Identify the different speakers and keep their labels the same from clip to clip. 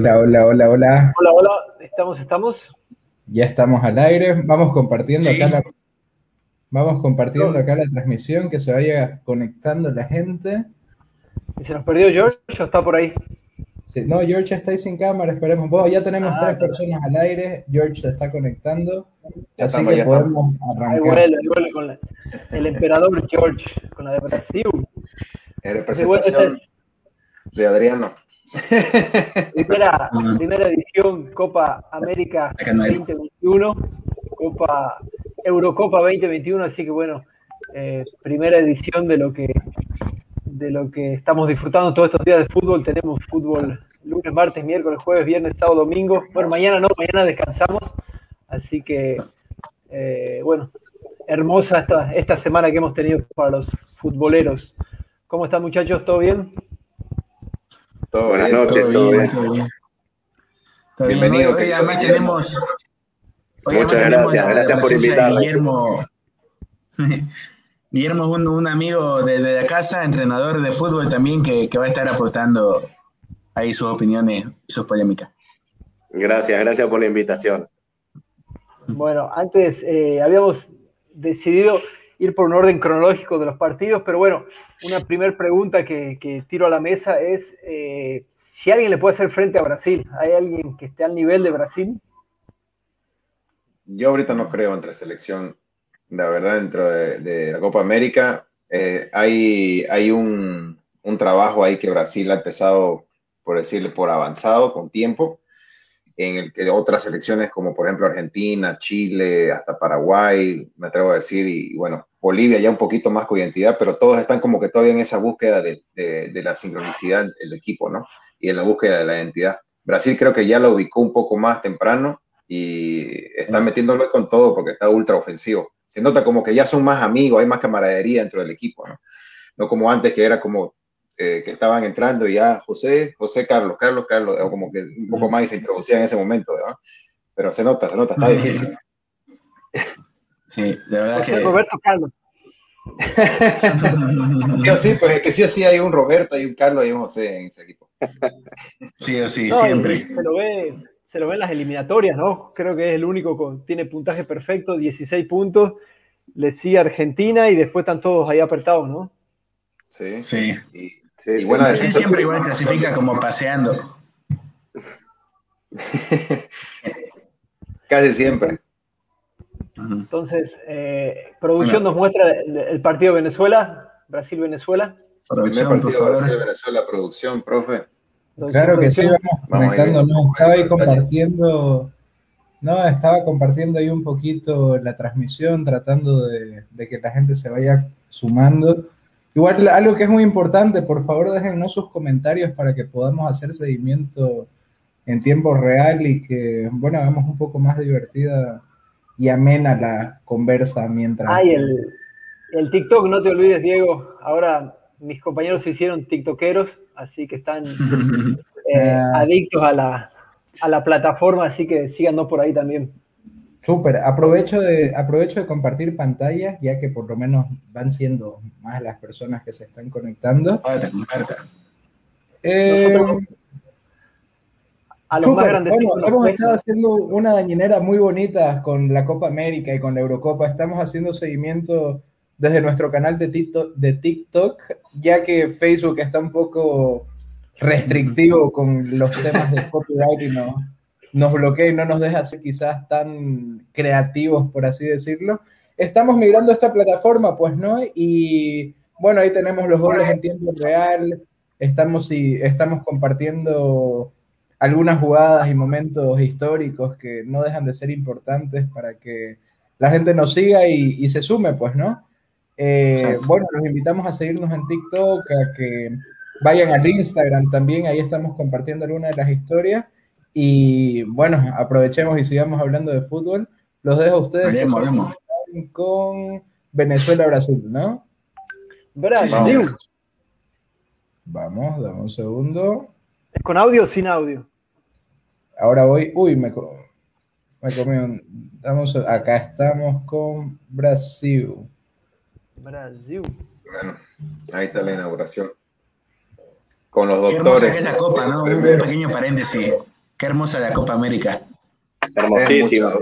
Speaker 1: Hola, hola, hola, hola.
Speaker 2: Hola, hola, estamos, estamos.
Speaker 1: Ya estamos al aire. Vamos compartiendo acá la, vamos compartiendo acá la transmisión, que se vaya conectando la gente.
Speaker 2: ¿Y se nos perdió George o está por ahí?
Speaker 1: no, George está ahí sin cámara, esperemos. Bueno, ya tenemos tres personas al aire. George se está conectando. así que podemos arrancar.
Speaker 2: Vuelve, vuelve con el emperador George, con la de Brasil.
Speaker 3: En representación de Adriano.
Speaker 2: Primera, primera edición Copa América 2021, Copa Eurocopa 2021, así que bueno, eh, primera edición de lo que de lo que estamos disfrutando todos estos días de fútbol. Tenemos fútbol lunes, martes, miércoles, jueves, viernes, sábado, domingo. Bueno, mañana no, mañana descansamos. Así que, eh, bueno, hermosa esta, esta semana que hemos tenido para los futboleros. ¿Cómo están muchachos? ¿Todo bien?
Speaker 3: Buenas noches, todo, bien.
Speaker 4: Bienvenido. Hoy, además tenemos.
Speaker 3: Muchas gracias, gracias por invitarme.
Speaker 4: Guillermo, Guillermo es un, amigo de, la casa, entrenador de fútbol también, que, va a estar aportando ahí sus opiniones y sus polémicas.
Speaker 3: Gracias, gracias por la invitación.
Speaker 2: Bueno, antes eh, habíamos decidido ir por un orden cronológico de los partidos, pero bueno, una primera pregunta que, tiro a la mesa es eh, si alguien le puede hacer frente a Brasil. ¿Hay alguien que esté al nivel de Brasil?
Speaker 3: Yo ahorita no creo entre selección, la verdad, dentro de, la Copa América. Eh, hay hay un, un trabajo ahí que Brasil ha empezado, por decirle, por avanzado, con tiempo en el que otras selecciones como por ejemplo Argentina, Chile, hasta Paraguay, me atrevo a decir, y, bueno, Bolivia ya un poquito más con identidad, pero todos están como que todavía en esa búsqueda de, de, la sincronicidad del equipo, ¿no? Y en la búsqueda de la identidad. Brasil creo que ya la ubicó un poco más temprano y está metiéndolo con todo porque está ultra ofensivo. Se nota como que ya son más amigos, hay más camaradería dentro del equipo, ¿no? No como antes que era como eh, que estaban entrando y ya José, José Carlos, Carlos, Carlos, como que un poco más y se introducía en ese momento, ¿no? Pero se nota, se nota, está difícil.
Speaker 4: Sí, de verdad que.
Speaker 2: Roberto Carlos.
Speaker 3: sí sí, pues es que sí o sí hay un Roberto, hay un Carlos y un José en ese equipo.
Speaker 4: Sí o sí, siempre.
Speaker 2: Se lo, ve, se lo ve en las eliminatorias, ¿no? Creo que es el único que tiene puntaje perfecto, 16 puntos. Le sigue Argentina y después están todos ahí apretados, ¿no?
Speaker 3: Sí.
Speaker 4: Sí. Sí, bueno, siempre igual clasifica como paseando.
Speaker 3: Casi siempre.
Speaker 2: Entonces, eh, producción nos muestra el, partido Venezuela, Brasil-Venezuela.
Speaker 3: Primer partido Brasil-Venezuela, producción, profe.
Speaker 1: Claro que sí, vamos comentando, no, estaba ahí compartiendo, no, estaba compartiendo ahí un poquito la transmisión, tratando de que la gente se vaya sumando. Igual algo que es muy importante, por favor déjennos sus comentarios para que podamos hacer seguimiento en tiempo real y que, bueno, hagamos un poco más divertida y amena la conversa mientras...
Speaker 2: Ay, el, el TikTok, no te olvides, Diego. Ahora mis compañeros se hicieron TikTokeros, así que están eh, ah. adictos a la, a la plataforma, así que síganos por ahí también.
Speaker 1: Súper, aprovecho de, aprovecho de compartir pantalla, ya que por lo menos van siendo más las personas que se están conectando. Eh, a los más grandes bueno, hemos estado haciendo una dañinera muy bonita con la Copa América y con la Eurocopa. Estamos haciendo seguimiento desde nuestro canal de TikTok, de TikTok ya que Facebook está un poco restrictivo con los temas de copyright y no, nos bloquea y no nos deja ser quizás tan creativos, por así decirlo. Estamos migrando a esta plataforma, pues, ¿no? Y bueno, ahí tenemos los goles en tiempo real, estamos, y, estamos compartiendo algunas jugadas y momentos históricos que no dejan de ser importantes para que la gente nos siga y, se sume, pues, ¿no? Eh, bueno, los invitamos a seguirnos en TikTok, a que vayan al Instagram también, ahí estamos compartiendo algunas de las historias. Y bueno, aprovechemos y sigamos hablando de fútbol. Los dejo a ustedes con Venezuela-Brasil, ¿no?
Speaker 2: Brasil.
Speaker 1: Vamos, dame un segundo.
Speaker 2: ¿Es con audio o sin audio?
Speaker 1: Ahora voy. Uy, me, me comí un. Damos, acá estamos con Brasil.
Speaker 2: Brasil.
Speaker 3: Bueno, ahí está la inauguración. con los doctores. Qué
Speaker 4: hermosa es la Copa, ¿no? Un pequeño paréntesis. Qué hermosa la Copa América.
Speaker 3: Hermosísima.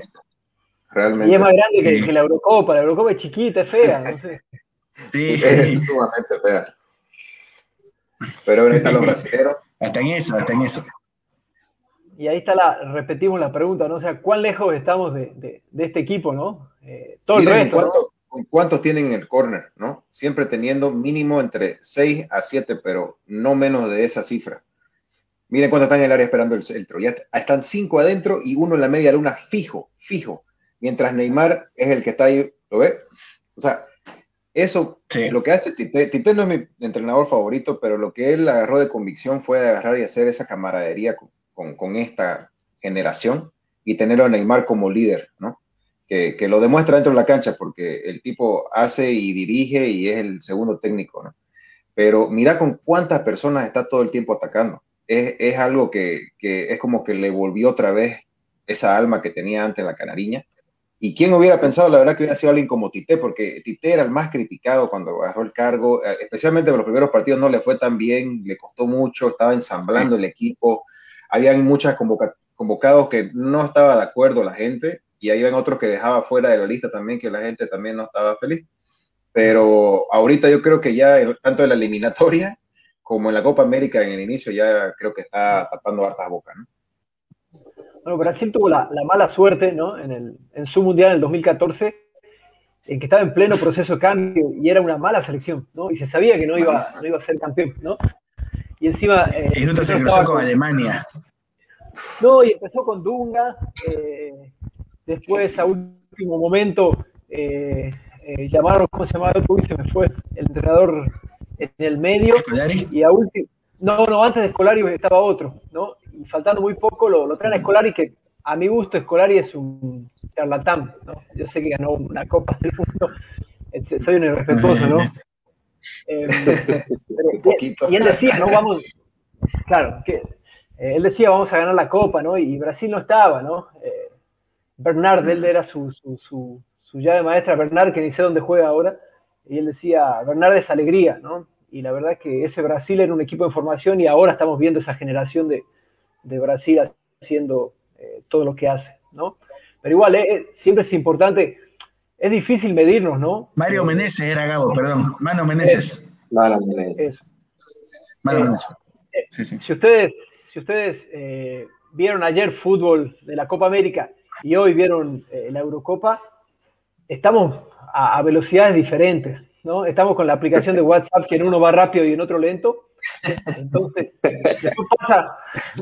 Speaker 2: Realmente. Y es más grande que, la Eurocopa. La Eurocopa es chiquita, es fea, no sé.
Speaker 3: Sí, es sumamente fea. Pero ahorita están los brasileños.
Speaker 4: Hasta en eso, hasta en eso.
Speaker 2: Y ahí está la, repetimos la pregunta, ¿no? O sea, ¿cuán lejos estamos de, este equipo, no?
Speaker 3: Eh, todo el resto. ¿Cuántos tienen en el corner, no? Siempre teniendo mínimo entre 6 a 7, pero no menos de esa cifra. Miren cuántos están en el área esperando el centro. Ya están 5 adentro y uno en la media luna fijo, fijo. Mientras Neymar es el que está ahí, ¿lo ve? O sea, eso, lo que hace Tite, Tite no es mi entrenador favorito, pero lo que él agarró de convicción fue de agarrar y hacer esa camaradería con, con, esta generación y tener a Neymar como líder, ¿no? Que, que, lo demuestra dentro de la cancha, porque el tipo hace y dirige y es el segundo técnico, ¿no? Pero mira con cuántas personas está todo el tiempo atacando. Es, es algo que, que, es como que le volvió otra vez esa alma que tenía antes la canariña ¿Y quién hubiera pensado, la verdad, que hubiera sido alguien como Tite? Porque Tite era el más criticado cuando agarró el cargo, eh, especialmente en los primeros partidos no le fue tan bien, le costó mucho, estaba ensamblando el equipo, habían muchos convocados que no estaba de acuerdo la gente, y habían otros que dejaba fuera de la lista también, que la gente también no estaba feliz. Pero ahorita yo creo que ya, tanto en la eliminatoria como en la Copa América en el inicio, ya creo que está tapando hartas bocas, ¿no?
Speaker 2: Bueno, Brasil tuvo la, mala suerte, ¿no? En, el, en su mundial en el 2014, en que estaba en pleno proceso de cambio y era una mala selección, ¿no? Y se sabía que no iba, no iba a ser campeón, ¿no? Y encima.
Speaker 4: Eh, y se cruzó con, Alemania.
Speaker 2: No, y empezó con Dunga. Eh, después, a último momento, eh, eh, llamaron, ¿cómo se llamaba? Uy, se me fue. El entrenador en el medio. Y a último. No, no, antes de Escolari estaba otro, ¿no? y faltando muy poco lo, lo traen a Escolari, que a mi gusto Escolari es un charlatán, ¿no? Yo sé que ganó una Copa del Mundo, soy un irrespetuoso, ¿no? Em, y, él decía, ¿no? Vamos, claro, que eh, él decía, vamos a ganar la Copa, ¿no? Y Brasil no estaba, ¿no? Eh, Bernard, él era su, su, su, su, llave maestra, Bernard, que ni sé dónde juega ahora, y él decía, Bernard es alegría, ¿no? Y la verdad es que ese Brasil era un equipo de formación y ahora estamos viendo esa generación de, de Brasil haciendo eh, todo lo que hace, ¿no? Pero igual, eh, siempre es importante, es difícil medirnos, ¿no?
Speaker 4: Mario Meneses era Gabo, perdón, Mano Meneses.
Speaker 3: Mano Meneses.
Speaker 4: Mano Meneses.
Speaker 2: Si ustedes, si ustedes vieron ayer fútbol de la Copa América y hoy vieron la Eurocopa, estamos a, a velocidades diferentes, ¿no? Estamos con la aplicación de WhatsApp que en uno va rápido y en otro lento, entonces,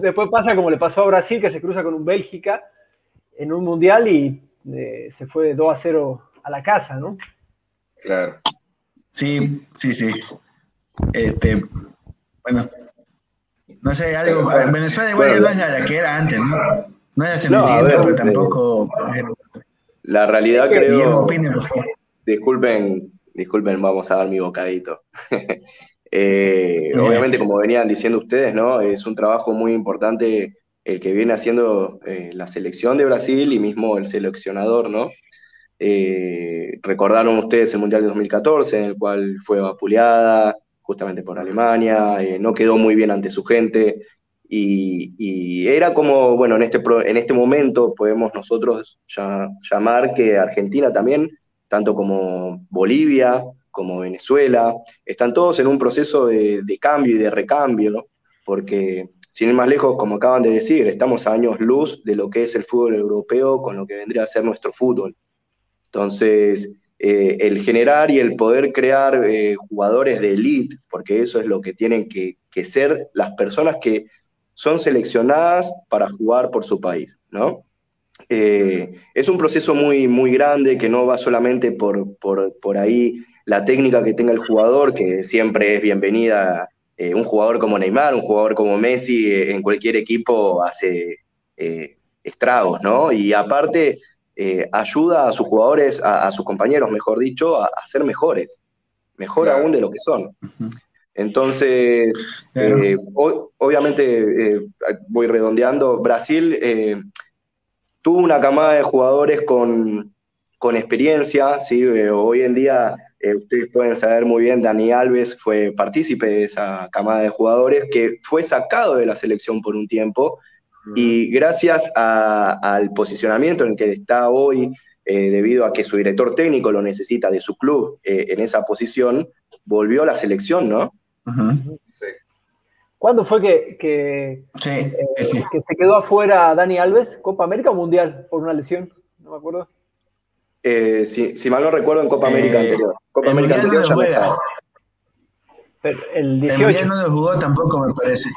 Speaker 2: después pasa, como le pasó a Brasil, que se cruza con un Bélgica en un mundial y se fue 2 a 0 a la casa, ¿no?
Speaker 3: Claro.
Speaker 4: Sí, sí, sí. Este, bueno, no sé, algo. Venezuela igual no es la que era antes, ¿no? No es Cenicienta, pero tampoco.
Speaker 3: La realidad creo. Disculpen, disculpen, vamos a dar mi bocadito. Eh, obviamente, como venían diciendo ustedes, ¿no? Es un trabajo muy importante el que viene haciendo eh, la selección de Brasil y mismo el seleccionador, ¿no? Eh, recordaron ustedes el Mundial de 2014, en el cual fue vapuleada justamente por Alemania, no quedó muy bien ante su gente, y, era como, bueno, en este, en este momento podemos nosotros ya, llamar que Argentina también, tanto como Bolivia, como Venezuela, están todos en un proceso de, cambio y de recambio, ¿no? porque sin ir más lejos, como acaban de decir, estamos a años luz de lo que es el fútbol europeo con lo que vendría a ser nuestro fútbol. Entonces, eh, el generar y el poder crear eh, jugadores de elite, porque eso es lo que tienen que, ser las personas que son seleccionadas para jugar por su país, ¿no? Eh, es un proceso muy, muy grande que no va solamente por, por, por ahí la técnica que tenga el jugador, que siempre es bienvenida. Eh, un jugador como Neymar, un jugador como Messi, eh, en cualquier equipo hace eh, estragos, ¿no? Y aparte, ayuda a sus jugadores, a, sus compañeros, mejor dicho, a, ser mejores, mejor aún de lo que son. Entonces, obviamente, voy redondeando, Brasil tuvo una camada de jugadores con, con experiencia, ¿sí? hoy en día
Speaker 5: eh, ustedes pueden saber muy bien, Dani Alves fue partícipe de esa camada de jugadores que fue sacado de la selección por un tiempo y gracias al posicionamiento en el que está hoy, eh, debido a que su director técnico lo necesita de su club eh, en esa posición, volvió a la selección, ¿no?
Speaker 2: sí. ¿Cuándo fue que, que, que se quedó afuera Dani Alves? ¿Copa América o Mundial? Por una lesión, no me acuerdo.
Speaker 5: Eh, si, mal no recuerdo, en Copa América eh, anterior. Copa América anterior ya
Speaker 4: no Pero el 18. El no lo jugó tampoco, me parece.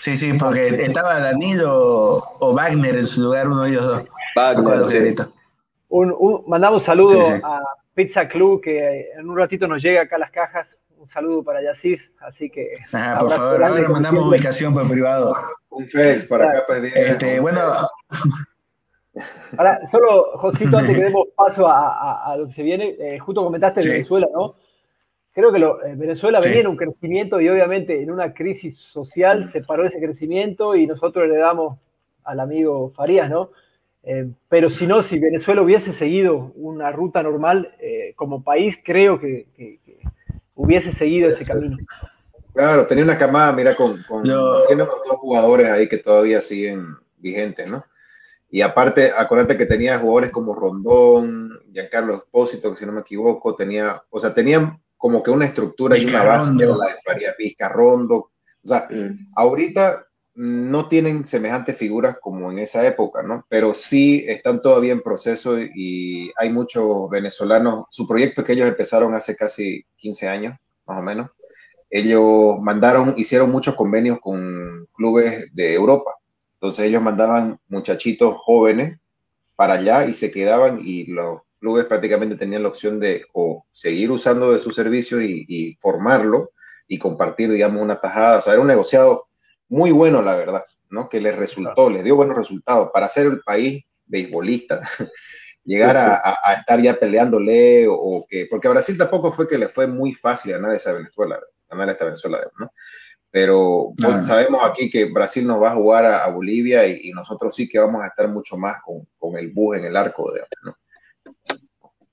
Speaker 4: Sí, sí, porque estaba Danilo o Wagner en su lugar, uno de ellos dos.
Speaker 2: Wagner, un, mandamos saludos a Pizza Club, que en un ratito nos llega acá a las cajas. Un saludo para Yacif, así que...
Speaker 4: por favor, ahora mandamos ubicación por privado.
Speaker 3: Un FedEx para acá, pues
Speaker 4: Este, bueno...
Speaker 2: Ahora, solo, Josito, antes que demos paso a, lo que se viene, eh, justo comentaste Venezuela, ¿no? Creo que eh, Venezuela venía en un crecimiento y obviamente en una crisis social se paró ese crecimiento y nosotros le damos al amigo Farías, ¿no? Eh, pero si no, si Venezuela hubiese seguido una ruta normal como país, creo que, hubiese seguido ese camino.
Speaker 3: Claro, tenía una camada, mira, con, con tiene dos jugadores ahí que todavía siguen vigentes, ¿no? Y aparte, acuérdate que tenía jugadores como Rondón, Giancarlo Espósito, que si no me equivoco, tenía, o sea, tenían como que una estructura y una base, que la de Faría Rondo. O sea, mm. ahorita no tienen semejantes figuras como en esa época, ¿no? Pero sí están todavía en proceso y hay muchos venezolanos, su proyecto que ellos empezaron hace casi 15 años, más o menos, ellos mandaron, hicieron muchos convenios con clubes de Europa entonces ellos mandaban muchachitos jóvenes para allá y se quedaban y los clubes prácticamente tenían la opción de o seguir usando de sus servicios y, formarlo y compartir, digamos, una tajada. O sea, era un negociado muy bueno, la verdad, ¿no? Que les resultó, les dio buenos resultados para ser el país beisbolista. llegar a, estar ya peleándole o, que, porque a Brasil tampoco fue que le fue muy fácil ganar esa Venezuela, ganar esta Venezuela, ¿no? Pero pues, sabemos aquí que Brasil nos va a jugar a, Bolivia y, nosotros sí que vamos a estar mucho más con, con el bus en el arco, de ¿no?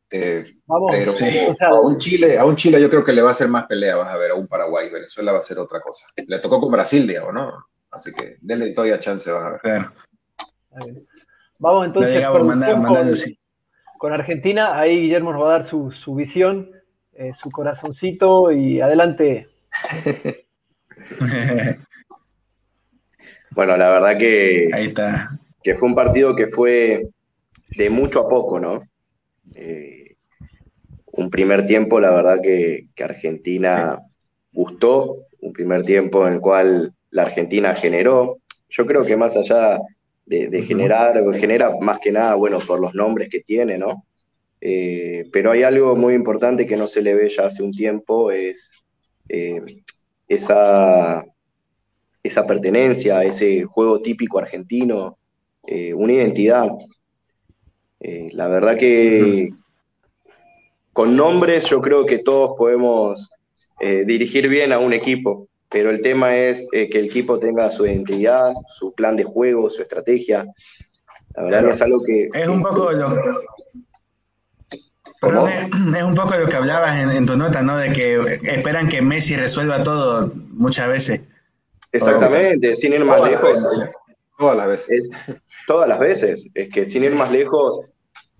Speaker 3: Eh, pero a un Chile, a un Chile yo creo que le va a hacer más pelea, vas a ver, a un Paraguay, Venezuela va a ser otra cosa. Le tocó con Brasil, digamos, ¿no? Así que denle todavía chance, van a ver.
Speaker 2: Vamos entonces con, con, Argentina, ahí Guillermo nos va a dar su, su visión, eh, su corazoncito y adelante.
Speaker 5: bueno, la verdad que.
Speaker 4: Ahí está.
Speaker 5: Que fue un partido que fue de mucho a poco, ¿no? Eh, un primer tiempo, la verdad que, Argentina gustó, un primer tiempo en el cual la Argentina generó. Yo creo que más allá de, generar, genera más que nada, bueno, por los nombres que tiene, ¿no? Eh, pero hay algo muy importante que no se le ve ya hace un tiempo, es eh, esa, esa pertenencia ese juego típico argentino, eh, una identidad. Eh, la verdad que con nombres yo creo que todos podemos eh, dirigir bien a un equipo, pero el tema es que el equipo tenga su identidad, su plan de juego, su estrategia. La verdad es algo que...
Speaker 4: Es un poco lo, es, un poco lo que hablabas en, tu nota, ¿no? De que esperan que Messi resuelva todo muchas veces.
Speaker 5: Exactamente, sin ir más lejos.
Speaker 3: todas las veces.
Speaker 5: todas las veces. Es que sin ir más lejos,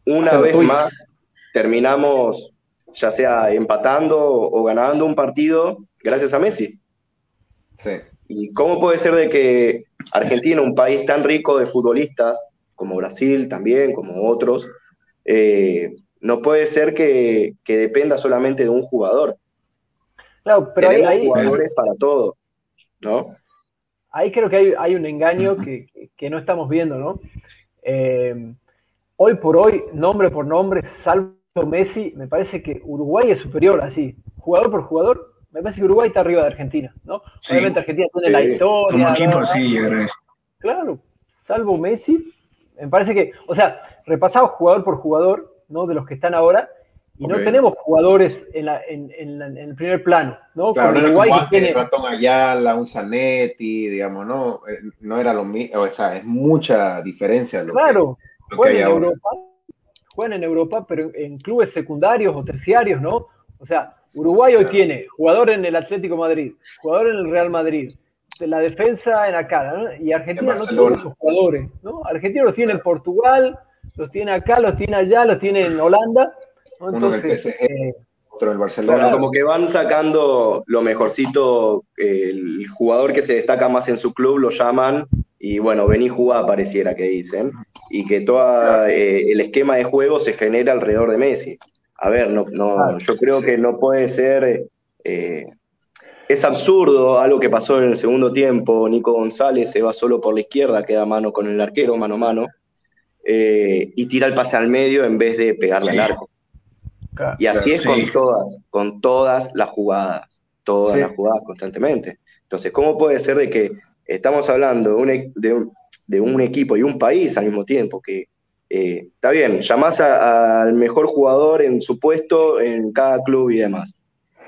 Speaker 5: una vez más terminamos ya sea empatando o ganando un partido gracias a Messi.
Speaker 3: Sí.
Speaker 5: ¿Y cómo puede ser de que Argentina, un país tan rico de futbolistas, como Brasil también, como otros, eh, no puede ser que, dependa solamente de un jugador.
Speaker 2: Claro, pero hay,
Speaker 5: jugadores para todo, ¿no?
Speaker 2: Ahí creo que hay, un engaño que, no estamos viendo, ¿no? Eh, hoy por hoy, nombre por nombre, salvo Messi, me parece que Uruguay es superior, así, jugador por jugador, me parece que Uruguay está arriba de Argentina, ¿no? Obviamente Argentina tiene la historia.
Speaker 4: Como equipo, sí, yo creo
Speaker 2: Claro, salvo Messi, me parece que, o sea, repasado jugador por jugador, ¿no? De los que están ahora. Y no tenemos jugadores en, el primer plano, ¿no?
Speaker 3: Claro, Uruguay tiene... Ratón Ayala, un Zanetti, digamos, ¿no? Eh, no era lo mismo, o sea, es mucha diferencia.
Speaker 2: Lo claro, que, juegan en Europa, juegan en Europa, pero en clubes secundarios o terciarios, ¿no? O sea, Uruguay hoy tiene jugador en el Atlético Madrid, jugador en el Real Madrid, la defensa en acá, ¿no? y Argentina no tiene esos jugadores, ¿no? Argentina los tiene en Portugal, los tiene acá, los tiene allá, los tiene en Holanda. Entonces,
Speaker 5: eh, otro en Barcelona. como que van sacando lo mejorcito, el jugador que se destaca más en su club lo llaman y bueno, vení jugar pareciera que dicen, y que todo eh, el esquema de juego se genera alrededor de Messi. A ver, no, no, yo creo que no puede ser eh, es absurdo algo que pasó en el segundo tiempo. Nico González se va solo por la izquierda, queda mano con el arquero, mano a mano, eh, y tira el pase al medio en vez de pegarle al arco. y así es con todas, con todas las jugadas, todas las jugadas constantemente. Entonces, ¿cómo puede ser de que estamos hablando de un, e, de un, equipo y un país al mismo tiempo que eh, está bien, llamás al mejor jugador en su puesto en cada club y demás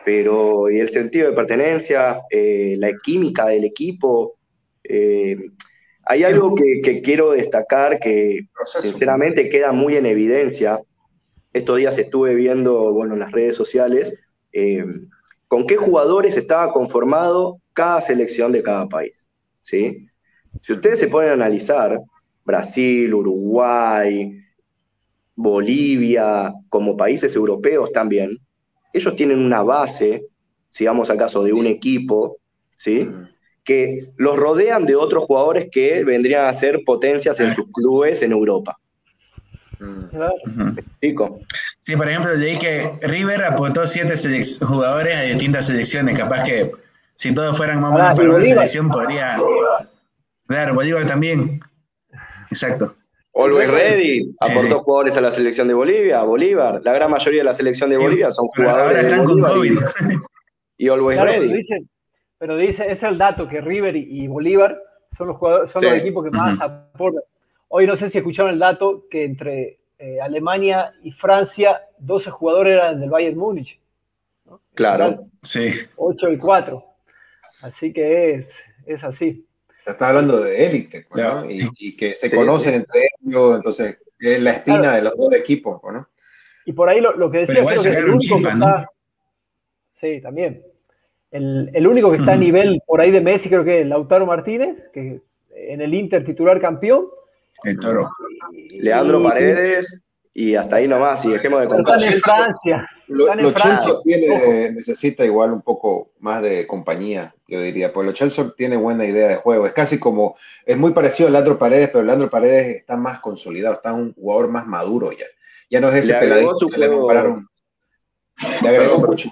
Speaker 5: pero y el sentido de pertenencia, eh, la química del equipo. Eh, hay algo que, quiero destacar que sinceramente queda muy en evidencia. Estos días estuve viendo bueno, en las redes sociales eh, con qué jugadores estaba conformado cada selección de cada país. ¿sí? Si ustedes se ponen a analizar, Brasil, Uruguay, Bolivia, como países europeos también, ellos tienen una base, si vamos al caso de un equipo, ¿sí? Que los rodean de otros jugadores que vendrían a ser potencias en sus clubes en Europa.
Speaker 4: Sí, por ejemplo, leí que River apuntó siete jugadores a distintas selecciones. Capaz que si todos fueran más o menos para una selección, podría. Claro, Bolívar también. Exacto.
Speaker 5: Always Ready aportó jugadores a la selección de Bolivia, Bolívar. La gran mayoría de la selección de Bolivia son jugadores de Bolívar y, Always Ready.
Speaker 2: Pero dice, es el dato que River y, Bolívar son los jugadores, son los equipos que más aportan. Hoy no sé si escucharon el dato que entre eh, Alemania y Francia, 12 jugadores eran del Bayern Múnich.
Speaker 5: Claro,
Speaker 4: sí.
Speaker 2: 8 y 4. Así que es, es así.
Speaker 3: Estás hablando de élite, pues, ¿no? y, que se conocen entre ellos, entonces es la espina de los dos equipos, ¿no?
Speaker 2: Y por ahí lo, que decía, creo que el único que está... Sí, también. El, el, único que está a nivel por ahí de Messi, creo que es Lautaro Martínez, que en el Inter titular campeón.
Speaker 4: El toro.
Speaker 5: Leandro Paredes, y hasta ahí nomás, y dejemos de contar.
Speaker 2: Están en Francia.
Speaker 3: Lo, Chelsea tiene, necesita igual un poco más de compañía, yo diría, porque lo Chelsea tiene buena idea de juego. Es casi como, es muy parecido a Leandro Paredes, pero Leandro Paredes está más consolidado, está un jugador más maduro ya. Ya no es ese peladito que le compararon. Le agregó mucho.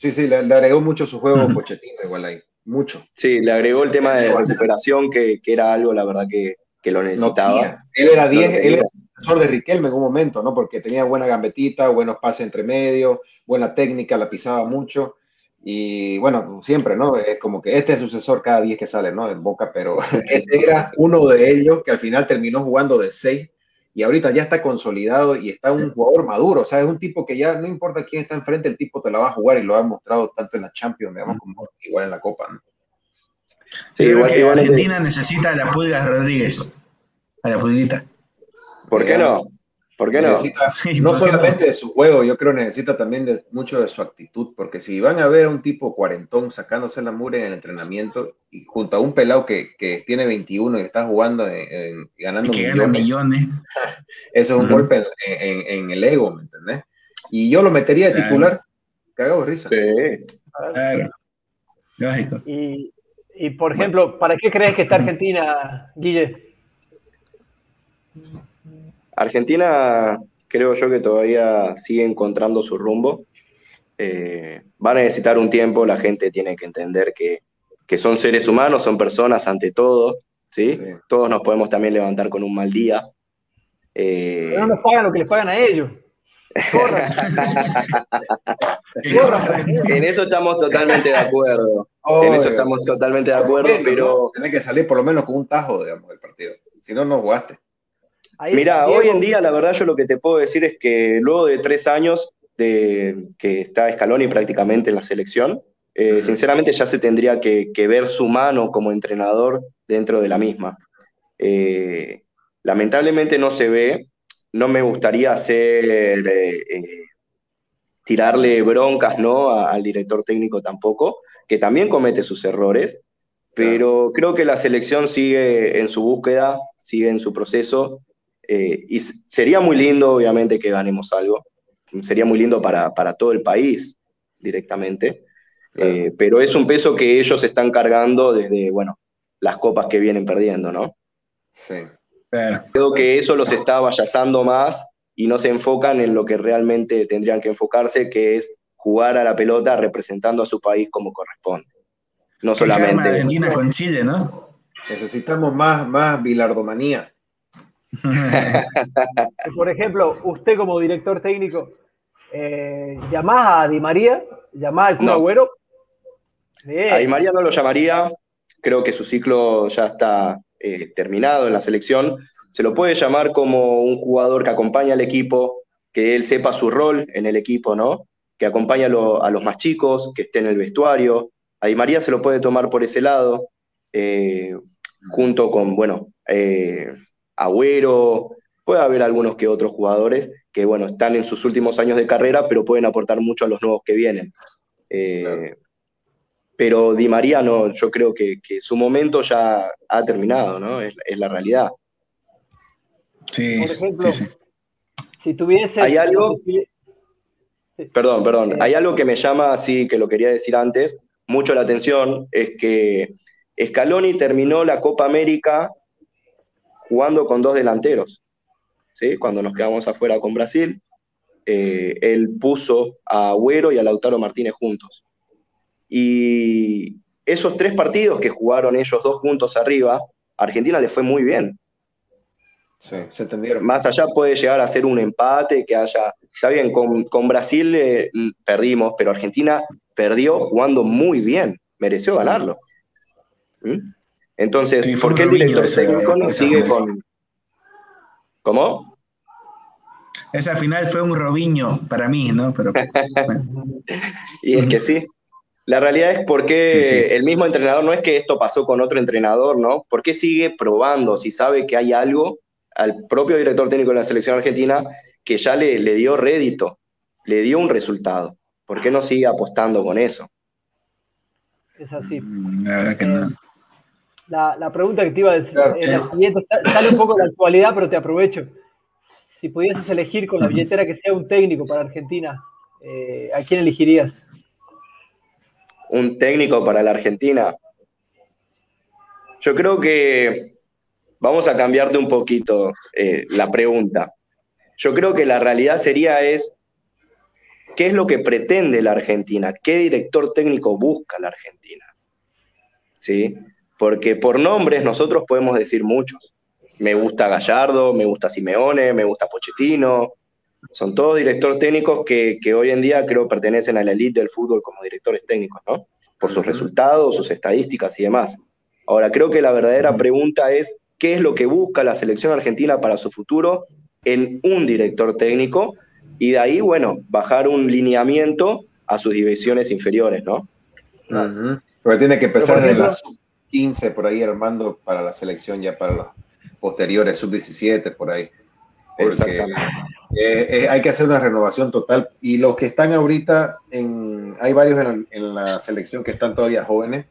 Speaker 3: Sí, sí, le, agregó mucho su juego uh Pochettino igual ahí, mucho.
Speaker 5: Sí, le agregó el tema de recuperación, que, que era algo, la verdad, que, que lo necesitaba.
Speaker 3: él era 10, él era de Riquelme en un momento, ¿no? Porque tenía buena gambetita, buenos pases entre medio, buena técnica, la pisaba mucho. Y bueno, siempre, ¿no? Es como que este es el sucesor cada día que sale, ¿no? En Boca, pero ese era uno de ellos que al final terminó jugando de seis y ahorita ya está consolidado y está un jugador maduro, o sea, es un tipo que ya no importa quién está enfrente, el tipo te la va a jugar y lo ha mostrado tanto en la Champions, digamos, como igual en la Copa, ¿no?
Speaker 4: Sí, igual que Argentina necesita a la Pulga Rodríguez, a la Pulguita.
Speaker 5: ¿Por qué no? ¿Por qué no?
Speaker 3: no solamente de su juego, yo creo que necesita también de, mucho de su actitud, porque si van a ver a un tipo cuarentón sacándose la mure en el entrenamiento y junto a un pelado que, que tiene 21 y está jugando en, ganando
Speaker 4: millones,
Speaker 3: eso es un golpe en, en, el ego, ¿me entendés? Y yo lo metería de titular, cagado risa.
Speaker 5: Sí,
Speaker 2: claro. Lógico. Y, y por ejemplo, ¿para qué crees que está Argentina, Guille?
Speaker 5: Argentina creo yo que todavía sigue encontrando su rumbo. Eh, va a necesitar un tiempo, la gente tiene que entender que, son seres humanos, son personas ante todo, ¿sí? Todos nos podemos también levantar con un mal día.
Speaker 2: Eh, Pero no nos pagan lo que les pagan a ellos.
Speaker 5: en eso estamos totalmente de acuerdo. en eso estamos totalmente de acuerdo, pero...
Speaker 3: Tiene que salir por lo menos con un tajo, digamos, del partido. Si no, no jugaste.
Speaker 5: Mira, hoy en día la verdad yo lo que te puedo decir es que luego de tres años de que está Scaloni prácticamente en la selección, eh, sinceramente ya se tendría que, ver su mano como entrenador dentro de la misma. Eh, lamentablemente no se ve, no me gustaría ser eh, tirarle broncas ¿no? al director técnico tampoco, que también comete sus errores, pero creo que la selección sigue en su búsqueda, sigue en su proceso, eh, y sería muy lindo, obviamente, que ganemos algo, sería muy lindo para, todo el país directamente, eh, pero es un peso que ellos están cargando desde, bueno, las copas que vienen perdiendo, ¿no?
Speaker 3: Sí.
Speaker 5: Creo que eso los está vallazando más y no se enfocan en lo que realmente tendrían que enfocarse, que es jugar a la pelota representando a su país como corresponde. No solamente.
Speaker 4: Argentina con Chile, ¿no?
Speaker 3: Necesitamos más, más bilardomanía.
Speaker 2: Por ejemplo, usted como director técnico, eh, ¿llamás a Di María? ¿Llamás al Kun Agüero?
Speaker 5: A Di María no lo llamaría, creo que su ciclo ya está eh, terminado en la selección. Se lo puede llamar como un jugador que acompaña al equipo, que él sepa su rol en el equipo, ¿no? Que acompaña a, los más chicos, que esté en el vestuario. A Di María se lo puede tomar por ese lado, eh, junto con, bueno, eh, Agüero, puede haber algunos que otros jugadores que, bueno, están en sus últimos años de carrera, pero pueden aportar mucho a los nuevos que vienen. Eh, pero Di María no, yo creo que, su momento ya ha terminado, ¿no? Es, la realidad.
Speaker 2: Sí, Por ejemplo, si tuviese...
Speaker 5: Hay algo... Perdón, perdón. Hay algo que me llama, así que lo quería decir antes, mucho la atención, es que Scaloni terminó la Copa América jugando con dos delanteros. ¿sí? Cuando nos quedamos afuera con Brasil, eh, él puso a Agüero y a Lautaro Martínez juntos. Y esos tres partidos que jugaron ellos dos juntos arriba, a Argentina le fue muy bien.
Speaker 3: Sí, se entendieron.
Speaker 5: Más allá puede llegar a ser un empate, que haya. Está bien, con, Brasil eh, perdimos, pero Argentina perdió jugando muy bien. Mereció ganarlo. ¿Mm? Entonces, ¿por qué el director técnico no sigue con. ¿Cómo?
Speaker 4: Esa final fue un robiño para mí, ¿no? Pero,
Speaker 5: y es que sí. La realidad es porque el mismo entrenador, no es que esto pasó con otro entrenador, ¿no? ¿Por qué sigue probando si sabe que hay algo al propio director técnico de la selección argentina que ya le, le dio rédito, le dio un resultado? ¿Por qué no sigue apostando con eso?
Speaker 2: Es así. Mm, la, la, pregunta que te iba a decir es la siguiente, sale un poco de la actualidad, pero te aprovecho. Si pudieses elegir con la billetera que sea un técnico para Argentina, eh, ¿a quién elegirías?
Speaker 5: un técnico para la Argentina? Yo creo que vamos a cambiarte un poquito eh, la pregunta. Yo creo que la realidad sería es, ¿qué es lo que pretende la Argentina? ¿Qué director técnico busca la Argentina? ¿Sí? Porque por nombres nosotros podemos decir muchos. Me gusta Gallardo, me gusta Simeone, me gusta Pochettino, son todos directores técnicos que, hoy en día creo pertenecen a la elite del fútbol como directores técnicos, ¿no? Por sus resultados, sus estadísticas y demás. Ahora, creo que la verdadera pregunta es, ¿qué es lo que busca la selección argentina para su futuro en un director técnico? Y de ahí, bueno, bajar un lineamiento a sus divisiones inferiores, ¿no?
Speaker 3: Porque tiene que empezar desde las 15 por ahí armando para la selección ya para las posteriores, sub-17 por ahí. Exactamente. Eh, eh, hay que hacer una renovación total. Y los que están ahorita, en, hay varios en, la selección que están todavía jóvenes,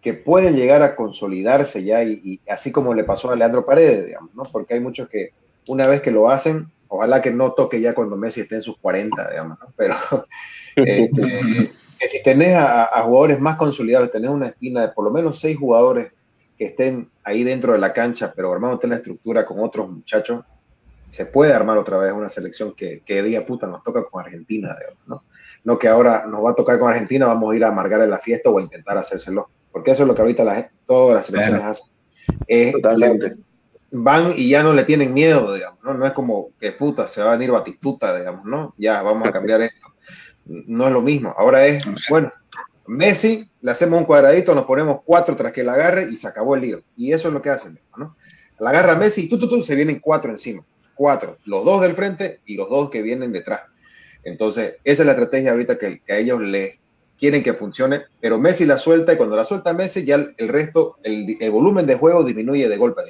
Speaker 3: que pueden llegar a consolidarse ya, y, así como le pasó a Leandro Paredes, digamos, ¿no? Porque hay muchos que una vez que lo hacen, ojalá que no toque ya cuando Messi esté en sus 40, digamos, ¿no? Pero este, que si tenés a, a, jugadores más consolidados, tenés una espina de por lo menos seis jugadores que estén ahí dentro de la cancha, pero armándote la estructura con otros muchachos, se puede armar otra vez una selección que, que diga, puta, nos toca con Argentina, ¿no? No que ahora nos va a tocar con Argentina, vamos a ir a amargar en la fiesta o a intentar hacérselo. Porque eso es lo que ahorita la, todas las selecciones hacen. Totalmente. Van y ya no le tienen miedo, digamos, ¿no? No es como que puta, se va a venir Batistuta, digamos, ¿no? Ya, vamos a cambiar esto. No es lo mismo. Ahora es, bueno, Messi, le hacemos un cuadradito, nos ponemos cuatro tras que la agarre y se acabó el lío. Y eso es lo que hacen, ¿no? La agarra Messi y tú, tú, tú, se vienen cuatro encima cuatro, los dos del frente y los dos que vienen detrás. Entonces, esa es la estrategia ahorita que, a ellos les quieren que funcione, pero Messi la suelta y cuando la suelta Messi ya el, resto, el, volumen de juego disminuye de golpe.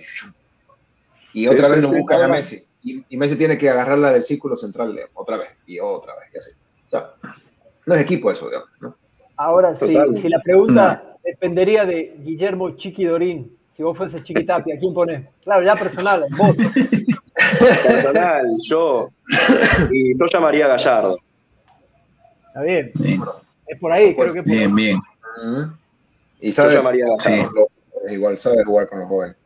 Speaker 3: y otra vez no buscan a Messi. Y, Messi tiene que agarrarla del círculo central otra vez y otra vez y así. No es equipo eso, ¿no?
Speaker 2: Ahora, si, si, la pregunta dependería de Guillermo Chiquidorín, si vos fuese Chiquitapi, ¿a quién pones? Claro, ya personal, vos.
Speaker 5: Personal, yo. Y yo llamaría a Gallardo.
Speaker 2: Está bien. Es por ahí, creo que es por
Speaker 4: Bien, bien.
Speaker 3: Y sabe, llamaría a Gallardo. Igual sabe jugar con los jóvenes.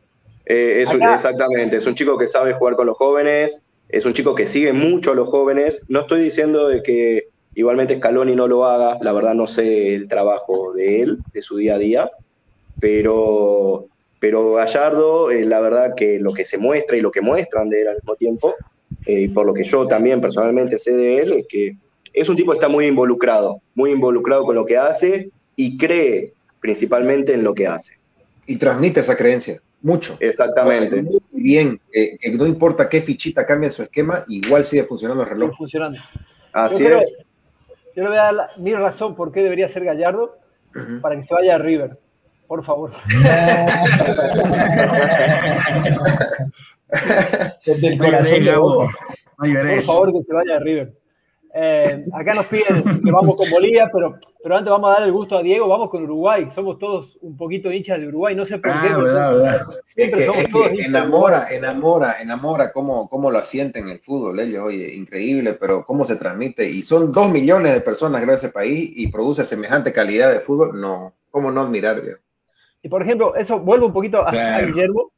Speaker 5: Eh, exactamente, es un chico que sabe jugar con los jóvenes, es un chico que sigue mucho a los jóvenes. No estoy diciendo de que igualmente Scaloni no lo haga, la verdad no sé el trabajo de él, de su día a día, pero, pero Gallardo, eh, la verdad que lo que se muestra y lo que muestran de él al mismo tiempo, eh, y por lo que yo también personalmente sé de él, es que es un tipo que está muy involucrado, muy involucrado con lo que hace y cree principalmente en lo que hace.
Speaker 3: Y transmite esa creencia, mucho.
Speaker 5: Exactamente.
Speaker 3: muy bien, que no importa qué fichita cambie en su esquema, igual sigue funcionando el reloj.
Speaker 2: funcionando.
Speaker 5: Así es.
Speaker 2: Yo le voy a dar mi razón por qué debería ser Gallardo, para que se vaya a River. Por favor.
Speaker 1: Desde el corazón.
Speaker 2: Por favor, que se vaya a River. Eh, acá nos piden que vamos con Bolivia, pero, pero antes vamos a dar el gusto a Diego, vamos con Uruguay. Somos todos un poquito hinchas de Uruguay, no sé por qué.
Speaker 3: Enamora, enamora, enamora cómo, cómo lo asienten el fútbol. Ellos, oye, increíble, pero cómo se transmite. Y son dos millones de personas en ese país y produce semejante calidad de fútbol. No, ¿cómo no admirar?
Speaker 2: Y por ejemplo, eso vuelvo un poquito a Guillermo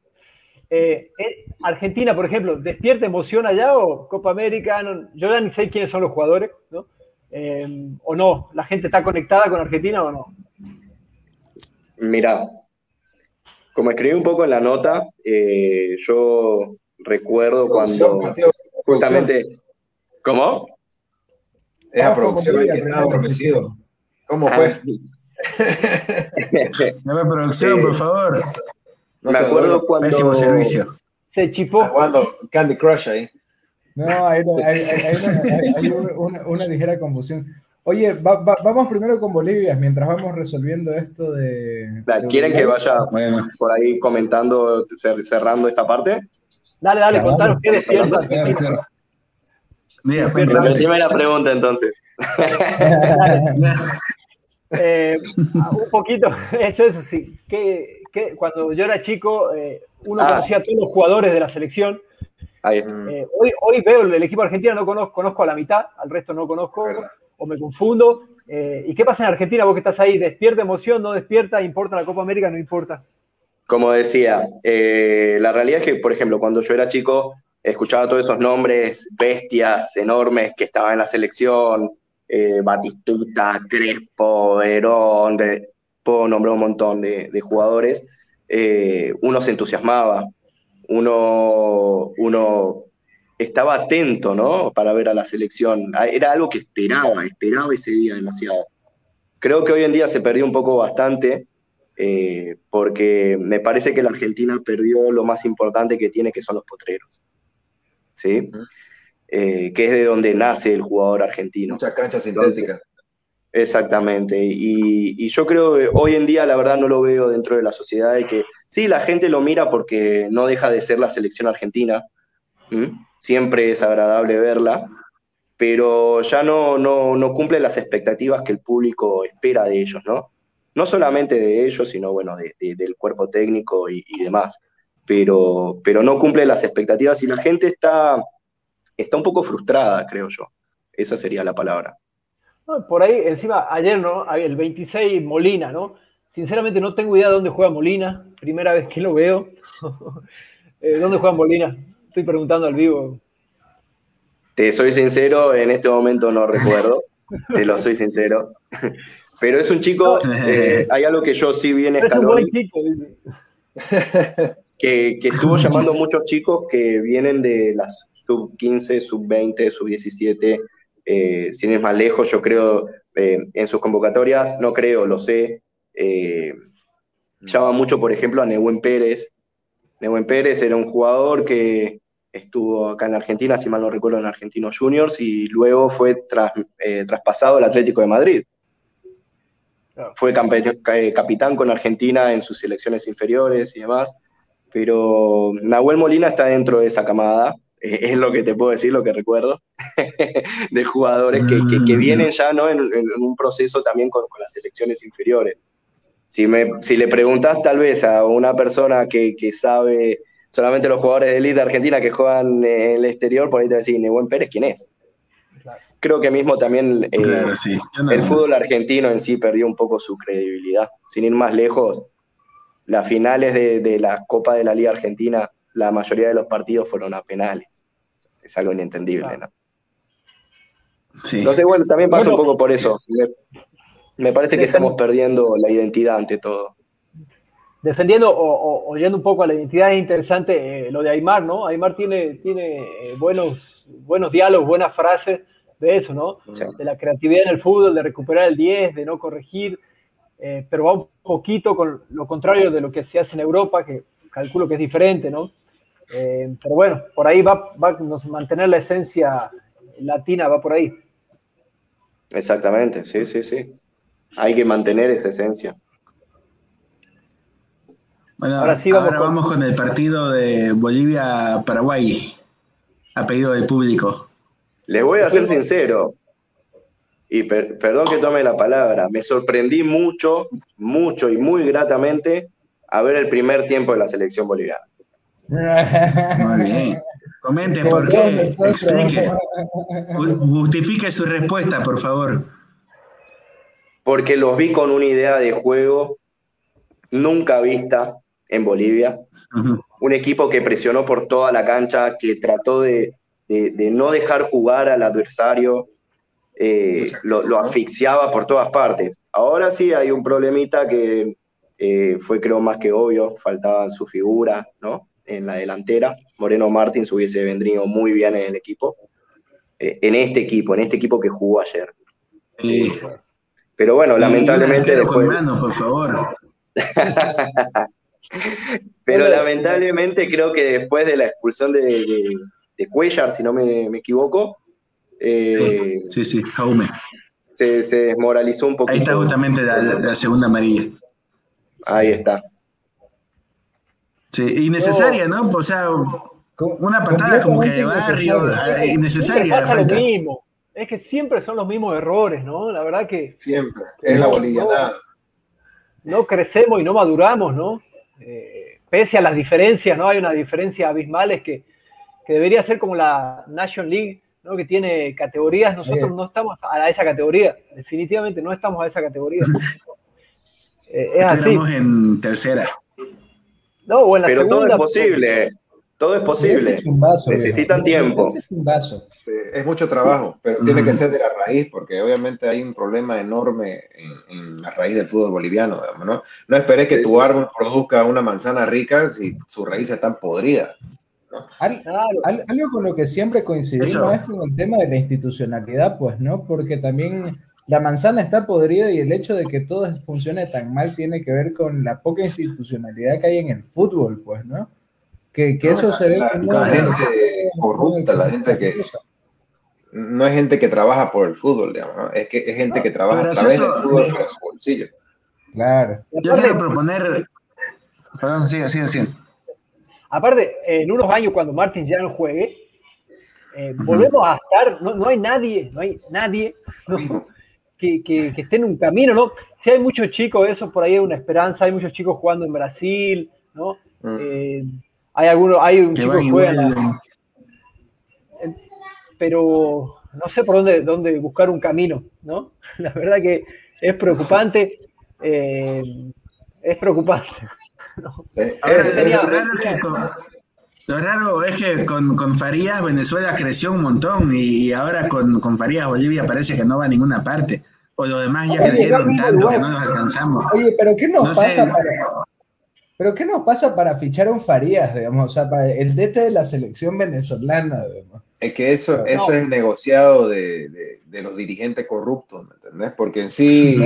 Speaker 2: eh, eh, Argentina, por ejemplo, ¿despierta emoción allá o Copa América? yo ya ni sé quiénes son los jugadores, ¿no? Eh, ¿O no? ¿La gente está conectada con Argentina o no?
Speaker 5: Mira, como escribí un poco en la nota, yo recuerdo cuando justamente... ¿Cómo?
Speaker 3: Es a producción que está adormecido. ¿Cómo fue?
Speaker 4: Dame producción, por favor.
Speaker 5: Me acuerdo cuando.
Speaker 4: servicio.
Speaker 2: Se chipó.
Speaker 3: Jugando Candy Crush ahí.
Speaker 1: No, hay, una, ligera confusión. Oye, vamos primero con Bolivia, mientras vamos resolviendo esto de...
Speaker 5: ¿Quieren que vaya por ahí comentando, cerrando esta parte?
Speaker 2: Dale, dale, contanos qué despierta.
Speaker 5: Mira, Dime la pregunta entonces.
Speaker 2: Eh, un poquito, eso, eso sí. Que, cuando yo era chico, eh, uno ah. conocía a todos los jugadores de la selección. Eh, hoy, hoy veo el, equipo argentino, no conozco, conozco a la mitad, al resto no conozco, o me confundo. ¿Y qué pasa en Argentina? Vos que estás ahí, ¿despierta emoción? ¿No despierta? ¿Importa la Copa América? ¿No importa?
Speaker 5: Como decía, la realidad es que, por ejemplo, cuando yo era chico, escuchaba todos esos nombres bestias enormes que estaban en la selección, eh, Batistuta, Crespo, Verón, puedo nombrar un montón de, jugadores, eh, uno se entusiasmaba, uno, uno estaba atento, ¿no? Para ver a la selección. Ah, era algo que esperaba, esperaba ese día demasiado. Creo que hoy en día se perdió un poco bastante, eh, porque me parece que la Argentina perdió lo más importante que tiene, que son los potreros. ¿Sí? Eh, que es de donde nace el jugador argentino.
Speaker 3: Muchas canchas sintéticas.
Speaker 5: Exactamente. Y, yo creo que hoy en día, la verdad, no lo veo dentro de la sociedad de que sí, la gente lo mira porque no deja de ser la selección argentina. Siempre es agradable verla, pero ya no, no, cumple las expectativas que el público espera de ellos, ¿no? No solamente de ellos, sino bueno, del cuerpo técnico y, y, demás. Pero, pero no cumple las expectativas y la gente está está un poco frustrada, creo yo. Esa sería la palabra.
Speaker 2: Por ahí, encima, ayer, ¿no? El 26 Molina, ¿no? Sinceramente no tengo idea de dónde juega Molina. Primera vez que lo veo. Eh, ¿Dónde juega Molina? Estoy preguntando al vivo.
Speaker 5: Te soy sincero, en este momento no recuerdo. te lo soy sincero. Pero es un chico, eh, hay algo que yo sí vi en Escalón. Que, que estuvo llamando muchos chicos que vienen de las sub 15, sub 20, sub 17, eh, sin ir más lejos, yo creo eh, en sus convocatorias, no creo, lo sé, eh, llama mucho, por ejemplo, a Nehuen Pérez. Nehuen Pérez era un jugador que estuvo acá en Argentina, si mal no recuerdo, en Argentinos Juniors, y luego fue eh, traspasado al Atlético de Madrid. Fue capitán con Argentina en sus selecciones inferiores y demás, pero Nahuel Molina está dentro de esa camada, es lo que te puedo decir, lo que recuerdo, de jugadores que, que, mm. vienen ya ¿no? En, un proceso también con, con, las selecciones inferiores. Si, me, si le preguntas tal vez a una persona que, que sabe solamente los jugadores de elite de Argentina que juegan en el exterior, por ahí te va a decir, Nebuen Pérez, ¿quién es? Creo que mismo también eh, el fútbol argentino en sí perdió un poco su credibilidad. Sin ir más lejos, las finales de, de la Copa de la Liga Argentina la mayoría de los partidos fueron a penales. Es algo inentendible, ¿no? Sí. Entonces, bueno, también pasa un poco por eso. Me, parece que estamos perdiendo la identidad ante todo.
Speaker 2: Defendiendo o, oyendo un poco a la identidad, es interesante eh, lo de Aymar, ¿no? Aymar tiene, tiene eh, buenos, buenos diálogos, buenas frases de eso, ¿no? De la creatividad en el fútbol, de recuperar el 10, de no corregir, eh, pero va un poquito con lo contrario de lo que se hace en Europa, que calculo que es diferente, ¿no? Eh, pero bueno, por ahí va, va a mantener la esencia latina, va por ahí.
Speaker 5: Exactamente, sí, sí, sí. Hay que mantener esa esencia.
Speaker 4: Bueno, ahora, sí vamos, vamos con el partido de Bolivia-Paraguay, a pedido del público.
Speaker 5: Les voy a ser sincero, y perdón que tome la palabra, me sorprendí mucho, mucho y muy gratamente a ver el primer tiempo de la selección boliviana.
Speaker 4: Muy bien. Comente por qué, explique, justifique su respuesta, por favor.
Speaker 5: Porque los vi con una idea de juego nunca vista en Bolivia. Un equipo que presionó por toda la cancha, que trató de, no dejar jugar al adversario, eh, lo, asfixiaba por todas partes. Ahora sí hay un problemita que eh, fue creo más que obvio, faltaban su figura, ¿no? En la delantera. Moreno Martins hubiese venido muy bien en el equipo. Eh, en este equipo, en este equipo que jugó ayer. Eh, pero bueno, lamentablemente después.
Speaker 4: por favor.
Speaker 5: pero lamentablemente creo que después de la expulsión de, de, Cuellar, si no me, equivoco.
Speaker 4: Eh, sí, sí, Jaume.
Speaker 5: Se, desmoralizó un poquito.
Speaker 4: Ahí está justamente la segunda amarilla.
Speaker 5: Ahí está.
Speaker 4: Sí, innecesaria, ¿no? O sea, una patada como que de barrio, innecesaria.
Speaker 2: Es, lo mismo. es que siempre son los mismos errores, ¿no? La verdad que.
Speaker 3: Siempre, es la boliviana.
Speaker 2: No, crecemos y no maduramos, ¿no? Eh, pese a las diferencias, ¿no? Hay una diferencia abismal, es que, que debería ser como la National League, ¿no? Que tiene categorías, nosotros no estamos a esa categoría, definitivamente no estamos a esa categoría.
Speaker 4: eh, es. Estamos en tercera.
Speaker 5: Pero todo es posible. Todo es posible. Necesitan tiempo.
Speaker 3: es mucho trabajo, pero tiene que ser de la raíz, porque obviamente hay un problema enorme en, la raíz del fútbol boliviano. ¿no? no esperes que tu árbol produzca una manzana rica si su raíz está podrida.
Speaker 1: algo con lo que siempre coincidimos es con el tema de la institucionalidad, pues, ¿no? Porque también la manzana está podrida y el hecho de que todo funcione tan mal tiene que ver con la poca institucionalidad que hay en el fútbol, pues, ¿no? Que, eso se ve
Speaker 3: la, la gente corrupta, la gente que no es gente que trabaja por el fútbol, digamos, ¿no? es que es gente que trabaja a través del fútbol para su bolsillo.
Speaker 1: Claro.
Speaker 4: Yo quiero proponer, perdón, sigue, sigue, sigue.
Speaker 2: Aparte, en unos años cuando Martín ya no juegue, eh, volvemos a estar, no, no, hay nadie, no hay nadie, no, que, que, esté en un camino, ¿no? Si hay muchos chicos, eso por ahí hay una esperanza, hay muchos chicos jugando en Brasil, ¿no? Mm. Eh, hay algunos, hay un chico que juega Pero no sé por dónde, dónde buscar un camino, ¿no? La verdad que es preocupante, eh, es preocupante.
Speaker 4: Lo, raro es que con, con, Farías Venezuela creció un montón y, ahora con, con Farías Bolivia parece que no va a ninguna parte. O los demás ya crecieron tanto que no nos alcanzamos.
Speaker 1: Oye, pero ¿qué nos pasa para.? Pero ¿qué nos pasa para fichar a un Farías, digamos? O sea, para el DT de la selección venezolana, digamos.
Speaker 3: Es que eso, eso es negociado de, de, los dirigentes corruptos, ¿me entendés? Porque en sí.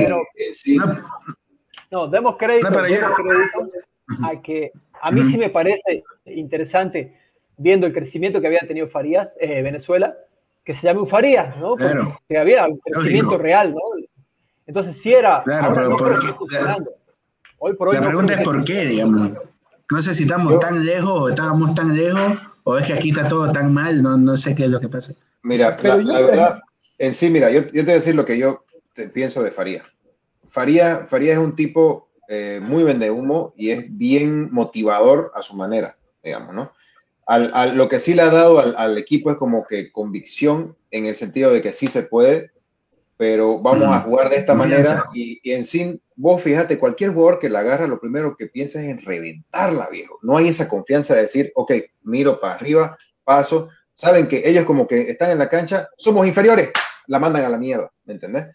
Speaker 2: no, demos crédito, a que a mí sí me parece interesante, viendo el crecimiento que había tenido Farías, eh, Venezuela, que se llame Ufarías, ¿no? Porque que había un crecimiento real, ¿no? Entonces sí era...
Speaker 4: Claro, pero ¿por qué? Hoy por hoy la pregunta es por qué, digamos. No sé si estamos tan lejos o estábamos tan lejos o es que aquí está todo tan mal, no, no sé qué es lo que pasa.
Speaker 3: Mira, la, verdad, en sí, mira, yo, yo, te voy a decir lo que yo pienso de Faría. Faría, Faría es un tipo eh, muy vende humo y es bien motivador a su manera, digamos, ¿no? Al, lo que sí le ha dado al, al, equipo es como que convicción en el sentido de que sí se puede, pero vamos a jugar de esta manera y, y, en sí, vos fíjate, cualquier jugador que la agarra, lo primero que piensa es en reventarla, viejo. No hay esa confianza de decir, ok, miro para arriba, paso. Saben que ellos como que están en la cancha, somos inferiores, la mandan a la mierda, ¿me entendés?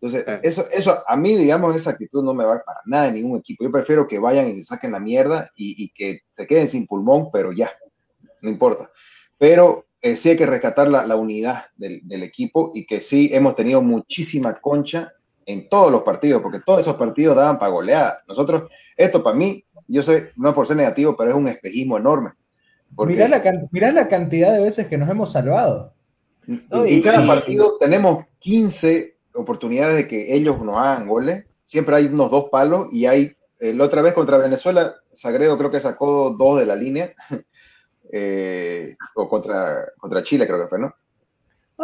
Speaker 3: Entonces, eso, eso a mí, digamos, esa actitud no me va para nada en ningún equipo. Yo prefiero que vayan y se saquen la mierda y, y que se queden sin pulmón, pero ya, no importa. Pero eh, sí hay que rescatar la, la unidad del, del, equipo y que sí hemos tenido muchísima concha en todos los partidos, porque todos esos partidos daban para goleada. Nosotros, esto para mí, yo sé, no es por ser negativo, pero es un espejismo enorme.
Speaker 1: Porque, mirá, la, mirá la cantidad de veces que nos hemos salvado.
Speaker 3: No, y, cada sí. partido tenemos 15 oportunidades de que ellos nos hagan goles. Siempre hay unos dos palos y hay, eh, la otra vez contra Venezuela, Sagredo creo que sacó dos de la línea eh, o contra, contra Chile, creo que fue, ¿no?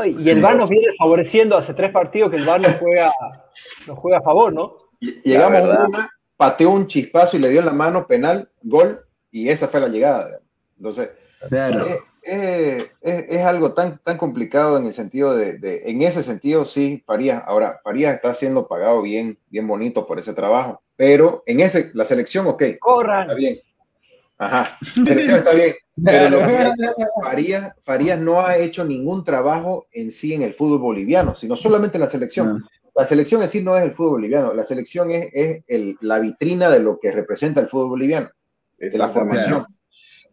Speaker 2: y sí. el VAR nos viene favoreciendo hace tres partidos que el VAR nos juega, nos juega a favor, ¿no?
Speaker 3: Llegamos a una, pateó un chispazo y le dio en la mano penal, gol, y esa fue la llegada. Entonces, claro. es, es, es, es, algo tan, tan complicado en el sentido de, de, en ese sentido, sí, Farías. Ahora, Farías está siendo pagado bien, bien bonito por ese trabajo, pero en ese, la selección, ok,
Speaker 2: Corran.
Speaker 3: está bien. Ajá, selección está bien, pero lo que Farías, Farías no ha hecho ningún trabajo en sí en el fútbol boliviano, sino solamente en la selección. No. La selección en sí no es el fútbol boliviano, la selección es, es el, la vitrina de lo que representa el fútbol boliviano, de la formación.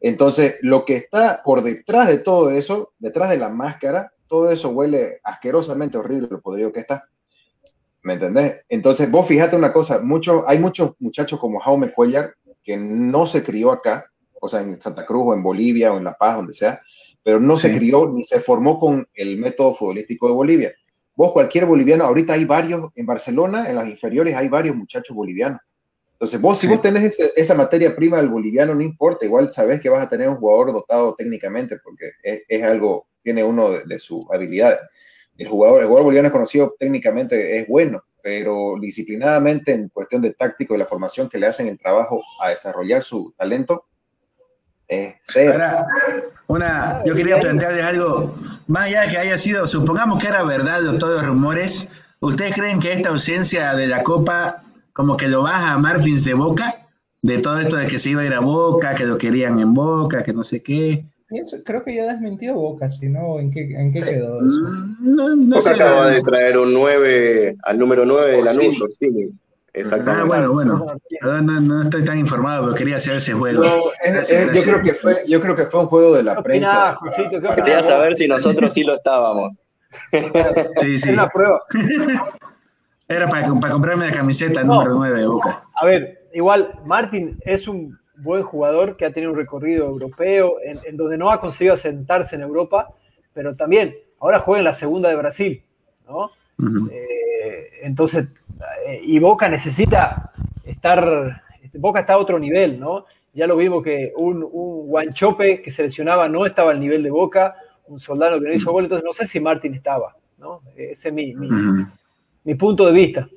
Speaker 3: Entonces, lo que está por detrás de todo eso, detrás de la máscara, todo eso huele asquerosamente horrible, lo podrido que está. ¿Me entendés? Entonces, vos fíjate una cosa, mucho, hay muchos muchachos como Jaume Cuellar que no se crió acá, o sea, en Santa Cruz o en Bolivia o en La Paz, donde sea, pero no sí. se crió ni se formó con el método futbolístico de Bolivia. Vos, cualquier boliviano, ahorita hay varios, en Barcelona, en las inferiores, hay varios muchachos bolivianos. Entonces, vos, sí. si vos tenés ese, esa materia prima del boliviano, no importa, igual sabés que vas a tener un jugador dotado técnicamente, porque es, es algo, tiene uno de, de sus habilidades. El jugador, el jugador boliviano es conocido técnicamente, es bueno, pero disciplinadamente en cuestión de táctico y la formación que le hacen el trabajo a desarrollar su talento, cero.
Speaker 4: Ahora, una, yo quería plantearles algo, más allá de que haya sido, supongamos que era verdad de todos los rumores, ¿ustedes creen que esta ausencia de la Copa como que lo baja a Martins de Boca? De todo esto de que se iba a ir a Boca, que lo querían en Boca, que no sé qué.
Speaker 1: Creo que ya desmintió Boca, si no, ¿en qué, en qué quedó eso?
Speaker 5: No, no Boca sé, acaba de traer un 9, al número 9 de la Lanús, sí. Exactamente.
Speaker 4: Ah, bueno, bueno. No, no, no, estoy tan informado, pero quería saber ese juego. No,
Speaker 3: es, es, yo, creo que fue, yo creo que fue un juego de la prensa.
Speaker 5: Josito, para... Quería saber si nosotros sí lo estábamos.
Speaker 4: Sí, sí.
Speaker 2: Es una prueba.
Speaker 4: Era para, para comprarme la camiseta número 9 de Boca.
Speaker 2: A ver, igual, Martín es un buen jugador que ha tenido un recorrido europeo, en, en, donde no ha conseguido asentarse en Europa, pero también ahora juega en la segunda de Brasil, ¿no? Uh -huh. eh, entonces, eh, y Boca necesita estar, Boca está a otro nivel, ¿no? Ya lo vimos que un, un Guanchope que se lesionaba no estaba al nivel de Boca, un soldado que no hizo gol, entonces no sé si Martín estaba, ¿no? Ese es mi, mi, uh -huh. mi punto de vista.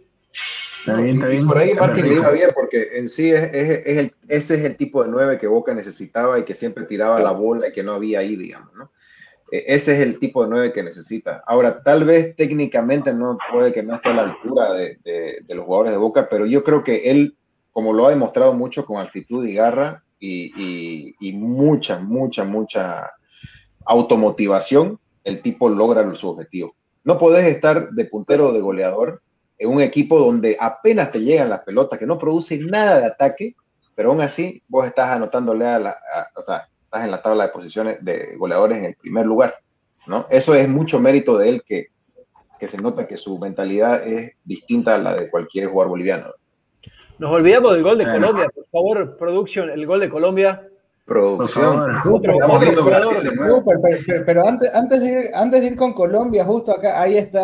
Speaker 3: Está bien, está bien. Y por ahí Martín le iba bien, porque en sí es, es, es el, ese es el tipo de nueve que Boca necesitaba y que siempre tiraba la bola y que no había ahí, digamos, ¿no? E, ese es el tipo de nueve que necesita. Ahora, tal vez técnicamente no puede que no esté a la altura de, de, de, los jugadores de Boca, pero yo creo que él, como lo ha demostrado mucho con actitud y garra y, y, y mucha, mucha, mucha automotivación, el tipo logra su objetivo. No podés estar de puntero o de goleador en un equipo donde apenas te llegan las pelotas, que no produce nada de ataque, pero aún así vos estás anotándole a la, a, o sea, estás en la tabla de posiciones de goleadores en el primer lugar, ¿no? Eso es mucho mérito de él que, que se nota que su mentalidad es distinta a la de cualquier jugador boliviano.
Speaker 2: Nos olvidamos del gol de Colombia, por favor, producción, el gol de Colombia.
Speaker 3: Producción.
Speaker 1: Otro, otro Brasil de nuevo. Pero, pero, pero antes, antes, de ir, antes de ir con Colombia, justo acá, ahí está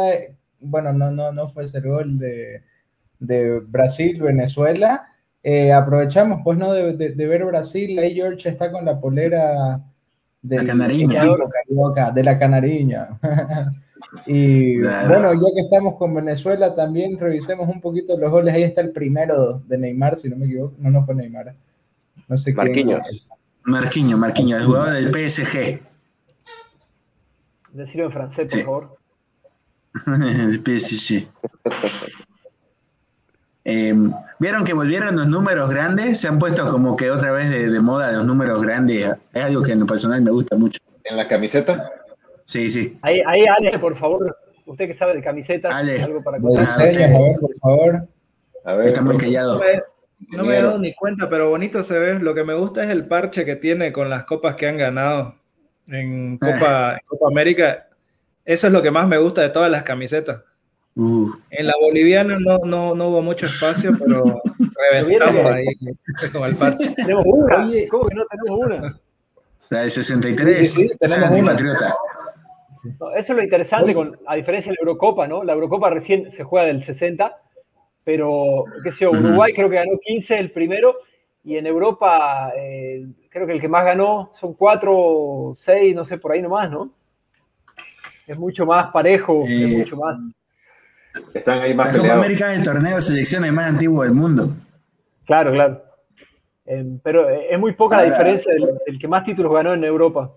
Speaker 1: bueno, no, no, no fue ese gol de, de Brasil, Venezuela. Eh, aprovechamos, pues, ¿no? De, de, de, ver Brasil, ahí George está con la polera de la canariña. de la canariña. y bueno, ya que estamos con Venezuela, también revisemos un poquito los goles. Ahí está el primero de Neymar, si no me equivoco. No, no fue Neymar. No sé
Speaker 4: Marquinhos. Marquinhos, Marquinhos, el jugador del PSG.
Speaker 2: Decirlo en francés, por favor.
Speaker 4: el PSG. Em, ¿Vieron que volvieron los números grandes? Se han puesto como que otra vez de, moda los números grandes. Es algo que en lo personal me gusta mucho.
Speaker 3: ¿En la camiseta?
Speaker 4: Sí, sí.
Speaker 2: Ahí, ahí Ale, por favor, usted que sabe de camisetas,
Speaker 1: Ale. algo para contar. a ver, por favor.
Speaker 4: A ver, Está muy callado.
Speaker 6: No me he dado ni cuenta, pero bonito se ve. Lo que me gusta es el parche que tiene con las copas que han ganado en Copa, en Copa América. Eso es lo que más me gusta de todas las camisetas. Uh. En la boliviana no, no, no, hubo mucho espacio, pero reventamos ahí con el parche.
Speaker 2: Tenemos una. ¿Cómo que no tenemos una?
Speaker 4: La de 63. Sí, tenemos una. Patriota.
Speaker 2: eso es lo interesante, con, a diferencia de la Eurocopa, ¿no? La Eurocopa recién se juega del 60, pero, qué sé yo, Uruguay creo que ganó 15 el primero, y en Europa eh, creo que el que más ganó son 4, 6, no sé, por ahí nomás, ¿no? Es mucho más parejo, es eh, mucho más
Speaker 3: están ahí más
Speaker 4: la Copa América es el torneo de selecciones más antiguo del mundo.
Speaker 2: Claro, claro. Eh, pero eh, es muy poca la diferencia del, que más títulos ganó en Europa.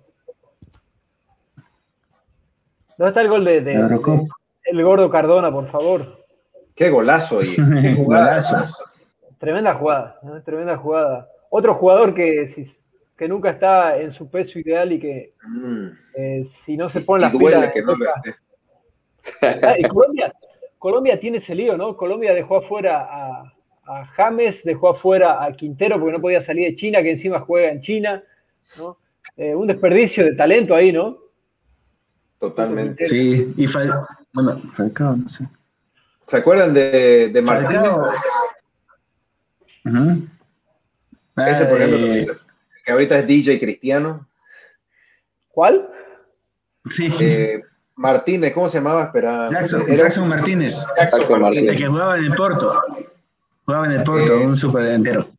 Speaker 2: ¿Dónde está el gol de, el gordo Cardona, por favor?
Speaker 3: Qué golazo y
Speaker 2: Tremenda jugada, tremenda jugada. Otro jugador que, que nunca está en su peso ideal y que mm. eh, si no se pone las pilas. Que no ah, y Colombia, Colombia tiene ese lío, ¿no? Colombia dejó afuera a, James, dejó afuera a Quintero porque no podía salir de China, que encima juega en China, ¿no? Eh, un desperdicio de talento ahí, ¿no?
Speaker 3: Totalmente.
Speaker 4: Sí, y bueno, Falcao, no sé.
Speaker 3: ¿Se acuerdan de, de Martínez? Ese, por ejemplo, que, que ahorita es DJ Cristiano.
Speaker 2: ¿Cuál?
Speaker 4: Sí. Eh,
Speaker 3: Martínez, ¿cómo se llamaba? Espera.
Speaker 4: Jackson, Jackson Martínez. Jackson Martínez. El que jugaba en el Porto. Jugaba en el Porto, un superdelantero.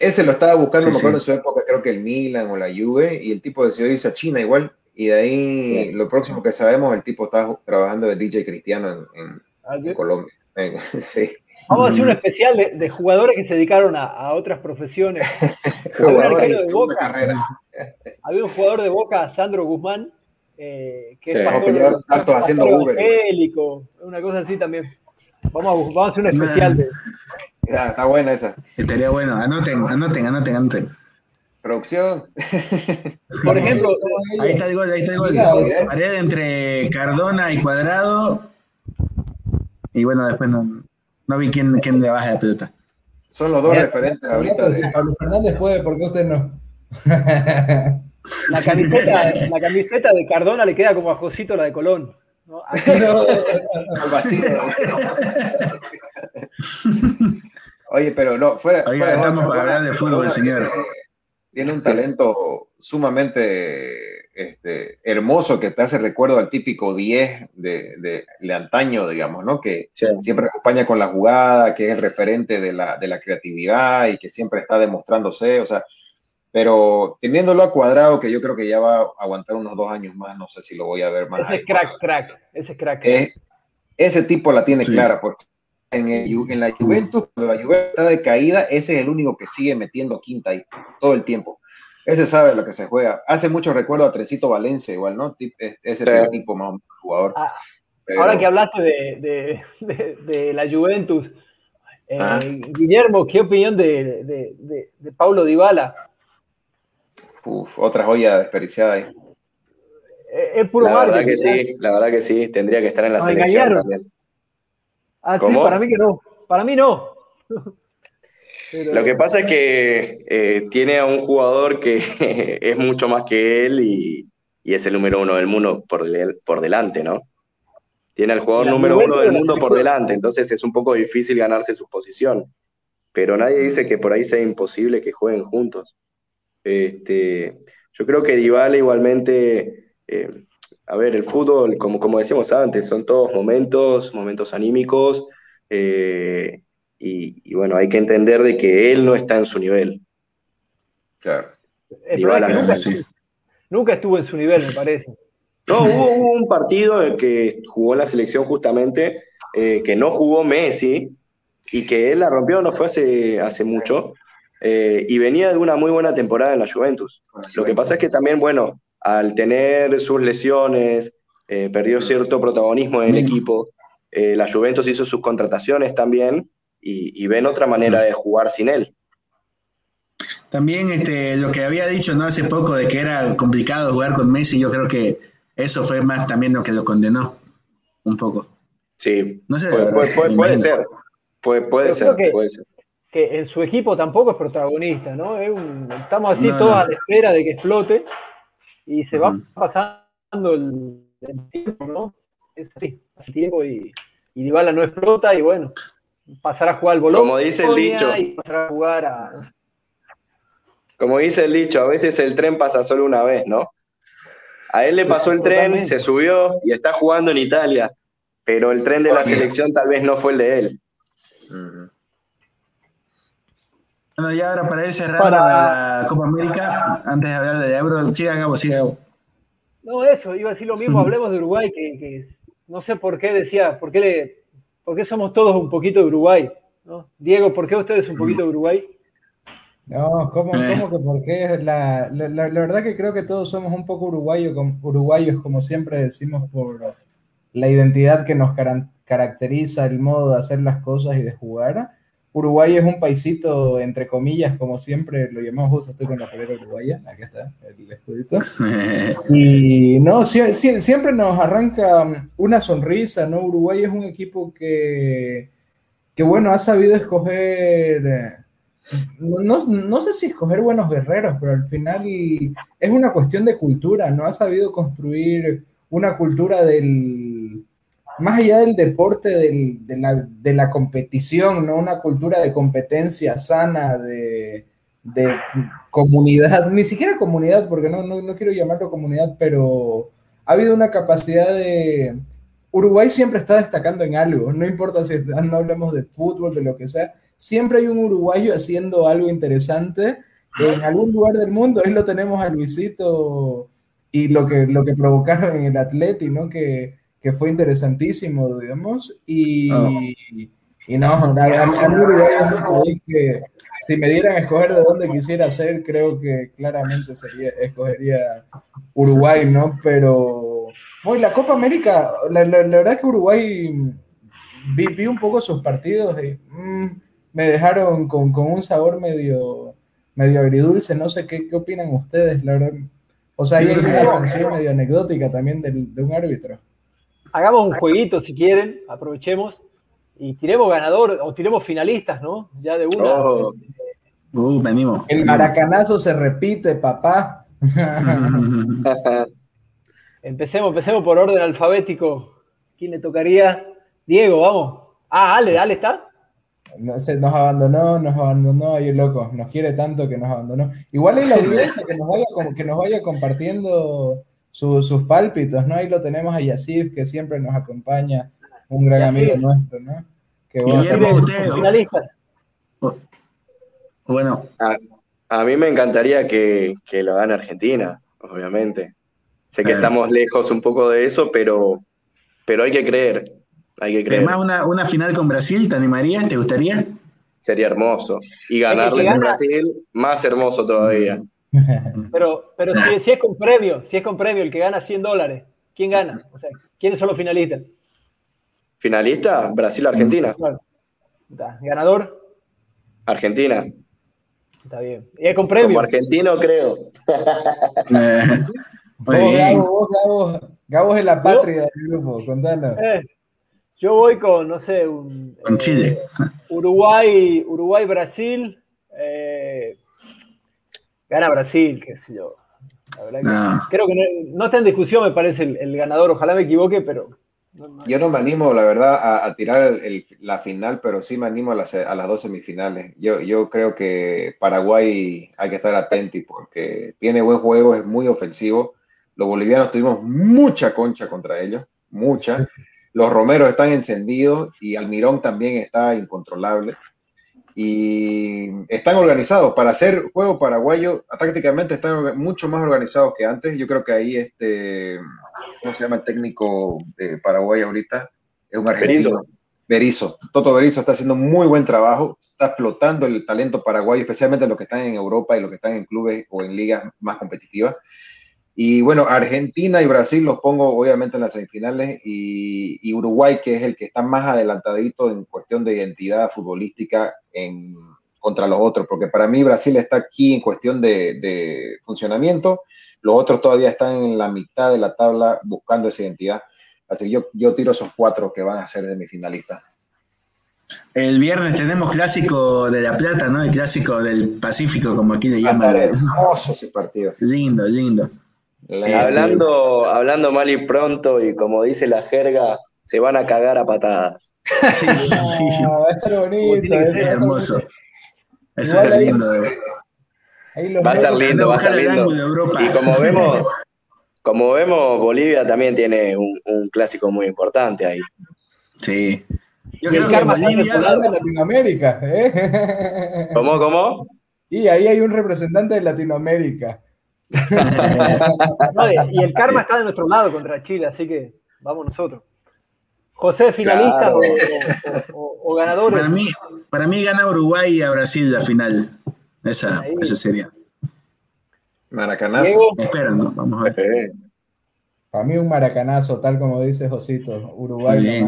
Speaker 3: Ese lo estaba buscando, me acuerdo en su época, creo que el Milan o la Juve, y el tipo decidió irse a China igual. Y de ahí, lo próximo que sabemos, el tipo está trabajando de DJ Cristiano en, ah, Colombia. sí.
Speaker 2: Vamos a hacer un especial de, jugadores que se dedicaron a, otras profesiones. jugadores de Boca. Había un jugador de Boca, Sandro Guzmán, eh, que es
Speaker 3: pastor, haciendo Uber.
Speaker 2: una cosa así también. Vamos a, vamos a hacer un especial de.
Speaker 3: Ya, está buena esa.
Speaker 4: Estaría bueno. Anoten, anoten, anoten, anoten.
Speaker 3: Producción.
Speaker 2: Por ejemplo,
Speaker 4: ahí está el gol, ahí está el gol. Pared entre Cardona y Cuadrado. Y bueno, después no, no vi quién, quién le baja la pelota.
Speaker 3: Son los dos referentes ahorita.
Speaker 1: De... Pablo Fernández puede, porque usted no.
Speaker 2: La camiseta, la camiseta de Cardona le queda como a Josito la de Colón. ¿no?
Speaker 3: Oye, pero no, fuera.
Speaker 4: Oiga, estamos para hablar de fútbol, señor.
Speaker 3: Tiene un talento sumamente este, hermoso que te hace recuerdo al típico 10 de, de, antaño, digamos, ¿no? Que siempre acompaña con la jugada, que es el referente de la, de la creatividad y que siempre está demostrándose. O sea, pero teniéndolo a cuadrado, que yo creo que ya va a aguantar unos dos años más, no sé si lo voy a ver más.
Speaker 2: Ese es crack, crack, ese es crack.
Speaker 3: ese tipo la tiene clara, porque en, en, la Juventus, cuando la Juventus está de caída, ese es el único que sigue metiendo quinta ahí todo el tiempo. Ese sabe lo que se juega. Hace mucho recuerdo a Tresito Valencia, igual, ¿no? Ese tipo más jugador. Ah,
Speaker 2: ahora que hablaste de, de, de, la Juventus, eh, ah. Guillermo, ¿qué opinión de, de Paulo Dybala?
Speaker 3: Uf, otra joya desperdiciada ahí.
Speaker 2: Es puro
Speaker 5: la verdad que sí, la verdad que sí, tendría que estar en la selección también.
Speaker 2: Ah, sí, para mí que no. Para mí no.
Speaker 5: Lo que pasa es que eh, tiene a un jugador que es mucho más que él y, es el número uno del mundo por, por delante, ¿no? Tiene al jugador número uno del mundo por delante, entonces es un poco difícil ganarse su posición. Pero nadie dice que por ahí sea imposible que jueguen juntos. Este, yo creo que Dybala igualmente, eh, a ver, el fútbol, como, como decíamos antes, son todos momentos, momentos anímicos, eh, y, bueno, hay que entender de que él no está en su nivel.
Speaker 3: Claro.
Speaker 2: nunca estuvo en su nivel, me parece.
Speaker 5: No, hubo, un partido en que jugó en la selección justamente, eh, que no jugó Messi y que él la rompió, no fue hace, hace mucho, eh, y venía de una muy buena temporada en la Juventus. Lo que pasa es que también, bueno, al tener sus lesiones, eh, perdió cierto protagonismo en el equipo. la Juventus hizo sus contrataciones también y, ven otra manera de jugar sin él.
Speaker 4: También este, lo que había dicho ¿no? hace poco de que era complicado jugar con Messi, yo creo que eso fue más también lo que lo condenó un poco.
Speaker 5: Sí, no sé, puede, ser, puede, ser,
Speaker 2: que,
Speaker 5: puede ser.
Speaker 2: Que en su equipo tampoco es protagonista, ¿no? estamos así todos a la espera de que explote y se va pasando el, tiempo, ¿no? Es así, hace tiempo y, y Dybala no explota y bueno, pasar a jugar al bolón.
Speaker 5: Como dice el dicho.
Speaker 2: Y pasar a jugar a...
Speaker 5: Como dice el dicho, a veces el tren pasa solo una vez, ¿no? A él le pasó el tren, se subió y está jugando en Italia, pero el tren de la selección tal vez no fue el de él.
Speaker 4: Bueno, ya ahora para ir cerrando la Copa América, antes de hablar de Euro, siga Gabo, siga Gabo.
Speaker 2: No, eso, iba a decir lo mismo, hablemos de Uruguay, que, no sé por qué decía, por qué, le, por qué somos todos un poquito de Uruguay. ¿no? Diego, ¿por qué ustedes un poquito de Uruguay?
Speaker 1: No, ¿cómo, eh. cómo que por qué? La, la, la, verdad que creo que todos somos un poco uruguayo, uruguayos, como siempre decimos, por la identidad que nos caracteriza, el modo de hacer las cosas y de jugar. Uruguay es un paisito, entre comillas, como siempre lo llamamos, justo estoy con la polera uruguaya, aquí está el escudito. Y no, siempre nos arranca una sonrisa, ¿no? Uruguay es un equipo que, que bueno, ha sabido escoger no, no, sé si escoger buenos guerreros, pero al final es una cuestión de cultura, ¿no? Ha sabido construir una cultura del, más allá del deporte, de, la, competición, ¿no? Una cultura de competencia sana, de, comunidad, ni siquiera comunidad, porque no, no, quiero llamarlo comunidad, pero ha habido una capacidad de... Uruguay siempre está destacando en algo, no importa si no hablamos de fútbol, de lo que sea, siempre hay un uruguayo haciendo algo interesante en algún lugar del mundo. Ahí lo tenemos a Luisito y lo que, lo que provocaron en el Atleti, ¿no? Que, que fue interesantísimo, digamos. Y, oh. y no, a, mí que si me dieran a escoger de dónde quisiera ser, creo que claramente sería, escogería Uruguay, ¿no? Pero, hoy la Copa América, la, la, verdad que Uruguay vi, un poco sus partidos y... Mm, me dejaron con, un sabor medio, medio agridulce. No sé qué, qué opinan ustedes, la verdad. O sea, hay una sanción medio anecdótica también de un árbitro.
Speaker 2: Hagamos un jueguito si quieren, aprovechemos y tiremos ganador o tiremos finalistas, ¿no? Ya de una. Oh.
Speaker 4: Uh, venimos.
Speaker 1: El maracanazo se repite, papá.
Speaker 2: empecemos, empecemos por orden alfabético. ¿Quién le tocaría? Diego, vamos. Ah, Ale, Ale está
Speaker 1: nos abandonó, nos abandonó, ahí loco, nos quiere tanto que nos abandonó. Igual hay la audiencia que nos vaya, que nos vaya compartiendo sus pálpitos, ¿no? Ahí lo tenemos a Yasif, que siempre nos acompaña, un gran amigo nuestro, ¿no?
Speaker 4: Que bueno. finalistas.
Speaker 5: Bueno. A, mí me encantaría que, que lo gane Argentina, obviamente. Sé que estamos lejos un poco de eso, pero, pero hay que creer. Hay que creer.
Speaker 4: Además, una, final con Brasil, ¿te animarías? ¿Te gustaría?
Speaker 5: Sería hermoso. Y ganarles en Brasil, más hermoso todavía.
Speaker 2: Pero, pero si, es con premio, si es con premio, el que gana 100 dólares, ¿quién gana? O sea, ¿quiénes son los finalistas?
Speaker 5: ¿Finalista? Brasil-Argentina.
Speaker 2: ¿Ganador?
Speaker 5: Argentina.
Speaker 2: Está bien. ¿Y es con premio?
Speaker 5: Como argentino, creo.
Speaker 1: Gabo, Gabo, Gabo, es la patria del grupo, contanos. Eh,
Speaker 2: yo voy con, no sé, un,
Speaker 4: con Chile.
Speaker 2: Eh, Uruguay, Uruguay, Brasil. Eh, gana Brasil, qué sé yo. Creo que no, está en discusión, me parece, el, ganador. Ojalá me equivoque, pero.
Speaker 3: yo no me animo, la verdad, a, tirar la final, pero sí me animo a las, a las dos semifinales. Yo, yo creo que Paraguay hay que estar atento porque tiene buen juego, es muy ofensivo. Los bolivianos tuvimos mucha concha contra ellos, mucha. Los Romeros están encendidos y Almirón también está incontrolable. Y están organizados para hacer juego paraguayo, tácticamente están mucho más organizados que antes. Yo creo que ahí este, ¿cómo se llama el técnico de Paraguay ahorita? Es un argentino. Berizo. Toto Berizo está haciendo muy buen trabajo, está explotando el talento paraguayo, especialmente los que están en Europa y los que están en clubes o en ligas más competitivas. Y bueno, Argentina y Brasil los pongo obviamente en las semifinales y, Uruguay, que es el que está más adelantadito en cuestión de identidad futbolística en, contra los otros, porque para mí Brasil está aquí en cuestión de, funcionamiento, los otros todavía están en la mitad de la tabla buscando esa identidad. Así que yo, yo tiro esos cuatro que van a ser semifinalistas.
Speaker 4: El viernes tenemos clásico de La Plata, ¿no? El clásico del Pacífico, como aquí le llaman.
Speaker 3: Hermoso ese partido.
Speaker 4: Lindo, lindo
Speaker 5: hablando, hablando mal y pronto, y como dice la jerga, se van a cagar a patadas.
Speaker 1: Sí, va a estar bonito.
Speaker 4: Es hermoso. Eso es lindo.
Speaker 5: Eh. Va a estar lindo, va a estar lindo. Y como vemos, como vemos, Bolivia también tiene un, un clásico muy importante ahí.
Speaker 4: Sí.
Speaker 1: Yo creo que Bolivia es de Latinoamérica. ¿eh?
Speaker 5: ¿Cómo, cómo?
Speaker 1: Y ahí hay un representante de Latinoamérica
Speaker 2: y el karma está de nuestro lado contra Chile, así que vamos nosotros. José, finalista o, ganadores.
Speaker 4: Para mí, para mí gana Uruguay a Brasil la final. Esa, sería.
Speaker 3: Maracanazo.
Speaker 4: Espera, vamos a ver.
Speaker 1: Para mí un maracanazo, tal como dice Josito. Uruguay,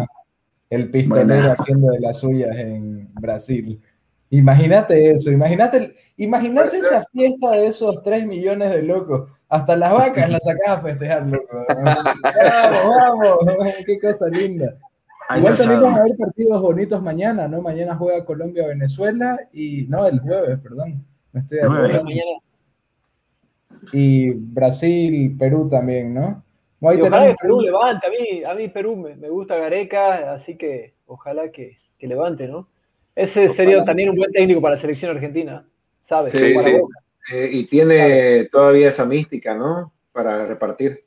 Speaker 1: el pistolero haciendo de las suyas en Brasil. Imagínate eso, imagínate, imagínate esa fiesta de esos 3 millones de locos. Hasta las vacas las sacas a festejar, loco. vamos, vamos, qué cosa linda. Igual también van a haber partidos bonitos mañana, ¿no? Mañana juega Colombia-Venezuela y, no, el jueves, perdón. Me estoy mañana. Y Brasil, Perú también, ¿no?
Speaker 2: ojalá que Perú levante, a mí, a mí Perú me, me gusta Gareca, así que ojalá que, que levante, ¿no? Ese sería también un buen técnico para la selección argentina, ¿sabes?
Speaker 3: Sí, sí. Eh, y tiene todavía esa mística, ¿no? Para repartir.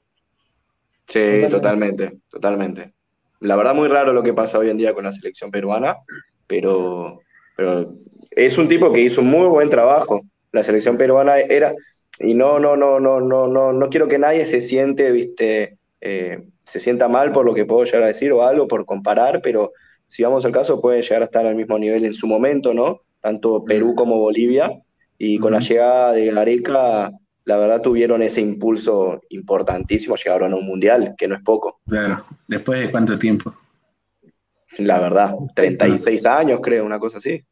Speaker 5: Sí, totalmente, totalmente. La verdad, muy raro lo que pasa hoy en día con la selección peruana, pero, pero es un tipo que hizo un muy buen trabajo. La selección peruana era, y no, no, no, no, no, no, no quiero que nadie se siente, viste, eh, se sienta mal por lo que puedo llegar a decir o algo por comparar, pero si vamos al caso, puede llegar a estar al mismo nivel en su momento, ¿no? Tanto Perú como Bolivia. Y con la llegada de Gareca, la verdad tuvieron ese impulso importantísimo, llegaron a un mundial, que no es poco.
Speaker 4: Claro, después de cuánto tiempo.
Speaker 5: La verdad, 36 años creo, una cosa así.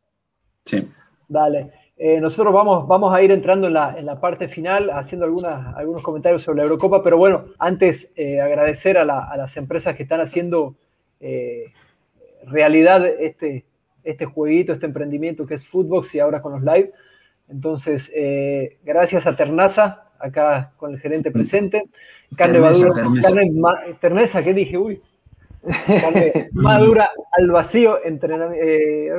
Speaker 4: Sí.
Speaker 2: Dale. Eh, nosotros vamos, vamos a ir entrando en la, en la parte final, haciendo algunas, algunos comentarios sobre la Eurocopa, pero bueno, antes eh, agradecer a, las empresas que están haciendo eh, realidad este, este jueguito, este emprendimiento que es Footbox y ahora con los live. Entonces, eh, gracias a Ternaza, acá con el gerente presente. Carne madura, ternesa, ¿qué dije? Uy. Carne madura al vacío, eh,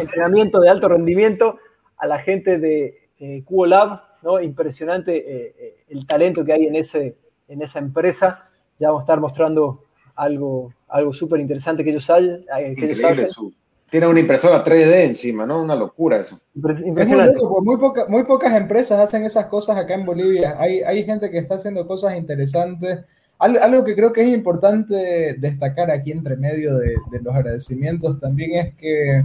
Speaker 2: entrenamiento, de alto rendimiento a la gente de eh, Lab, ¿no? Impresionante eh, el talento que hay en, ese, en esa empresa. Ya vamos a estar mostrando algo, algo súper interesante que ellos, hay, eh, que
Speaker 3: Tiene una impresora 3D encima, ¿no? Una locura eso.
Speaker 1: Impresionante. Muy, muy, pocas empresas hacen esas cosas acá en Bolivia. Hay, hay gente que está haciendo cosas interesantes. Algo, que creo que es importante destacar aquí entre medio de, de los agradecimientos también es que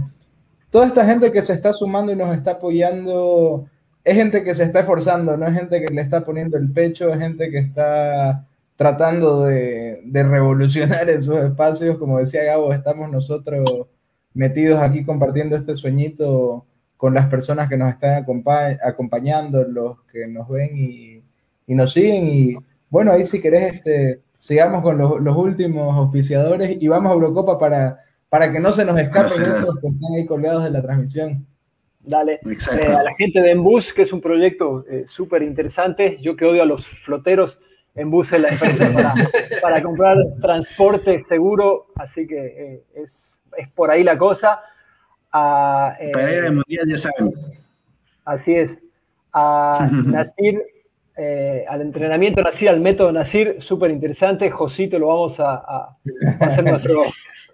Speaker 1: toda esta gente que se está sumando y nos está apoyando es gente que se está esforzando, no es gente que le está poniendo el pecho, es gente que está tratando de, revolucionar esos espacios. Como decía Gabo, estamos nosotros metidos aquí compartiendo este sueñito con las personas que nos están acompañando, los que nos ven y, nos siguen. Y bueno, ahí si querés, este, sigamos con los, últimos auspiciadores y vamos a Eurocopa para, para que no se nos escapen esos que están ahí colgados de la transmisión.
Speaker 2: Dale. Eh, a la gente de Embus, que es un proyecto eh, súper interesante. Yo que odio a los floteros, en bus la empresa para, comprar transporte seguro, así que eh, es, por ahí la cosa.
Speaker 4: para ir al mundial ya saben.
Speaker 2: Así es. A Nasir, eh, al entrenamiento Nasir, al método Nasir, súper interesante. Josito lo vamos a, hacer nuestro,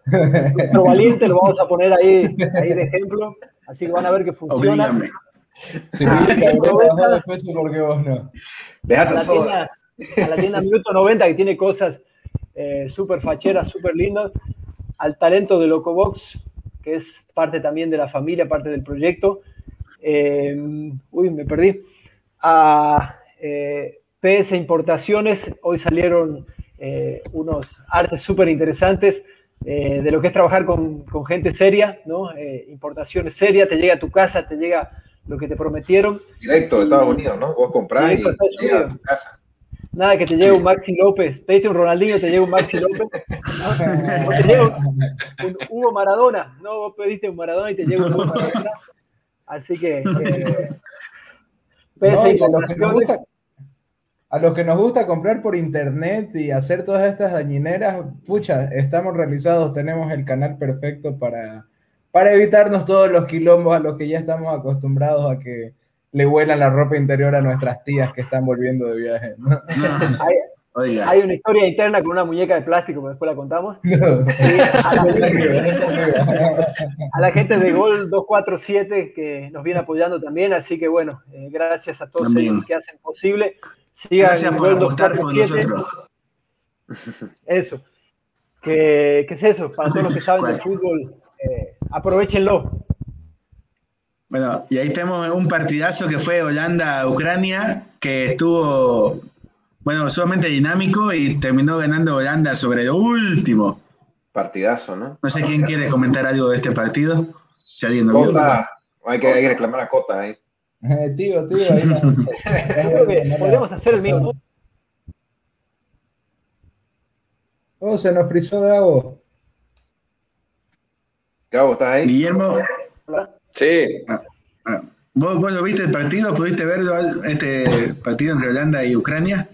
Speaker 2: nuestro, valiente, lo vamos a poner ahí, ahí de ejemplo. Así que van a ver que funciona.
Speaker 1: Si después porque vos no.
Speaker 2: A la, tienda, a la tienda Minuto 90 que tiene cosas eh, súper facheras, súper lindas. Al talento de Locobox, que es parte también de la familia, parte del proyecto. Eh, uy, me perdí. A eh, PS Importaciones, hoy salieron eh, unos artes súper interesantes eh, de lo que es trabajar con, con gente seria, ¿no? Eh, importaciones serias, te llega a tu casa, te llega lo que te prometieron.
Speaker 3: Directo de Estados Unidos, ¿no? Vos comprás y llega a tu casa.
Speaker 2: Nada, que te llegue un Maxi López, pediste un Ronaldinho, te llega un Maxi López. o te llega un, Hugo Maradona, ¿no? Vos pediste un Maradona y te llega un Hugo Maradona. Así que... Eh,
Speaker 1: no, a los que nos gusta comprar por internet y hacer todas estas dañineras, pucha, estamos realizados, tenemos el canal perfecto para, para evitarnos todos los quilombos a los que ya estamos acostumbrados a que le huelan la ropa interior a nuestras tías que están volviendo de viaje.
Speaker 2: Hay, una historia interna con una muñeca de plástico, que después la contamos. a, la gente, de Gol 247 que nos viene apoyando también, así que bueno, eh, gracias a todos ellos que hacen posible.
Speaker 4: Gracias por con nosotros.
Speaker 2: Eso. ¿Qué, es eso? Para todos los que saben de fútbol, eh, aprovechenlo.
Speaker 4: Bueno, y ahí tenemos un partidazo que fue Holanda-Ucrania, que estuvo, bueno, sumamente dinámico y terminó ganando Holanda sobre el último.
Speaker 3: Partidazo, ¿no?
Speaker 4: No sé quién quiere comentar algo de este partido.
Speaker 3: Si alguien no Cota, hay que, hay que reclamar a Cota ahí.
Speaker 1: Eh, tío, tío, ahí
Speaker 2: no. Podemos hacer el mismo.
Speaker 1: Oh, se nos frizó Gabo.
Speaker 3: Gabo, ¿estás ahí?
Speaker 4: Guillermo.
Speaker 5: Sí.
Speaker 4: Ah, ah. ¿Vos, ¿Vos, lo viste el partido? ¿Pudiste ver este partido entre Holanda y Ucrania?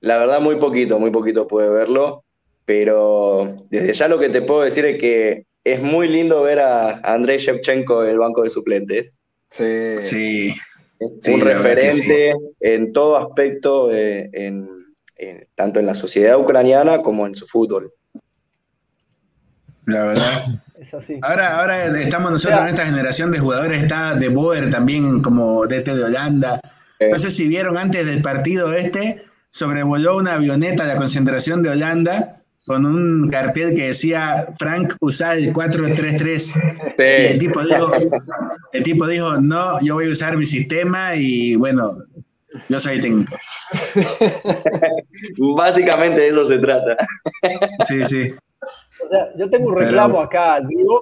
Speaker 5: La verdad, muy poquito, muy poquito pude verlo. Pero desde ya lo que te puedo decir es que es muy lindo ver a Andrei Shevchenko en el banco de suplentes.
Speaker 4: Sí. sí.
Speaker 5: un referente en todo aspecto, eh, en, tanto en la sociedad ucraniana como en su fútbol.
Speaker 4: La verdad. Es así. Ahora, ahora estamos nosotros en esta generación de jugadores, está De Boer también como DT de Holanda. No sé si vieron antes del partido este, sobrevoló una avioneta de la concentración de Holanda con un cartel que decía Frank usa el 433. el, tipo dijo, el tipo dijo, no, yo voy a usar mi sistema y bueno, yo soy técnico.
Speaker 5: Básicamente de eso se trata.
Speaker 4: sí, sí.
Speaker 2: O sea, yo tengo un reclamo acá al vivo.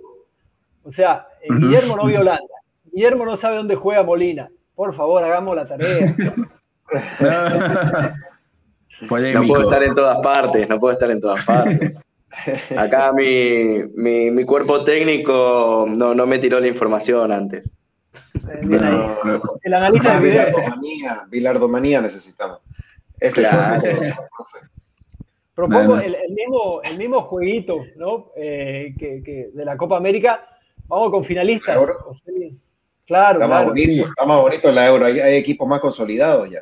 Speaker 2: O sea, eh, Guillermo no vio Holanda. Guillermo no sabe dónde juega Molina. Por favor, hagamos la tarea.
Speaker 5: No puedo estar en todas partes, no puedo estar en todas partes. Acá mi, mi, cuerpo técnico no, no, me tiró la información antes.
Speaker 2: El analista de
Speaker 3: bilardomanía, bilardomanía necesitamos. Este
Speaker 2: Propongo el, mismo, el mismo jueguito ¿no? Eh, que, de la Copa América. Vamos con finalistas. Claro,
Speaker 3: está, Más bonito, está más bonito la Euro. hay equipos más consolidados ya.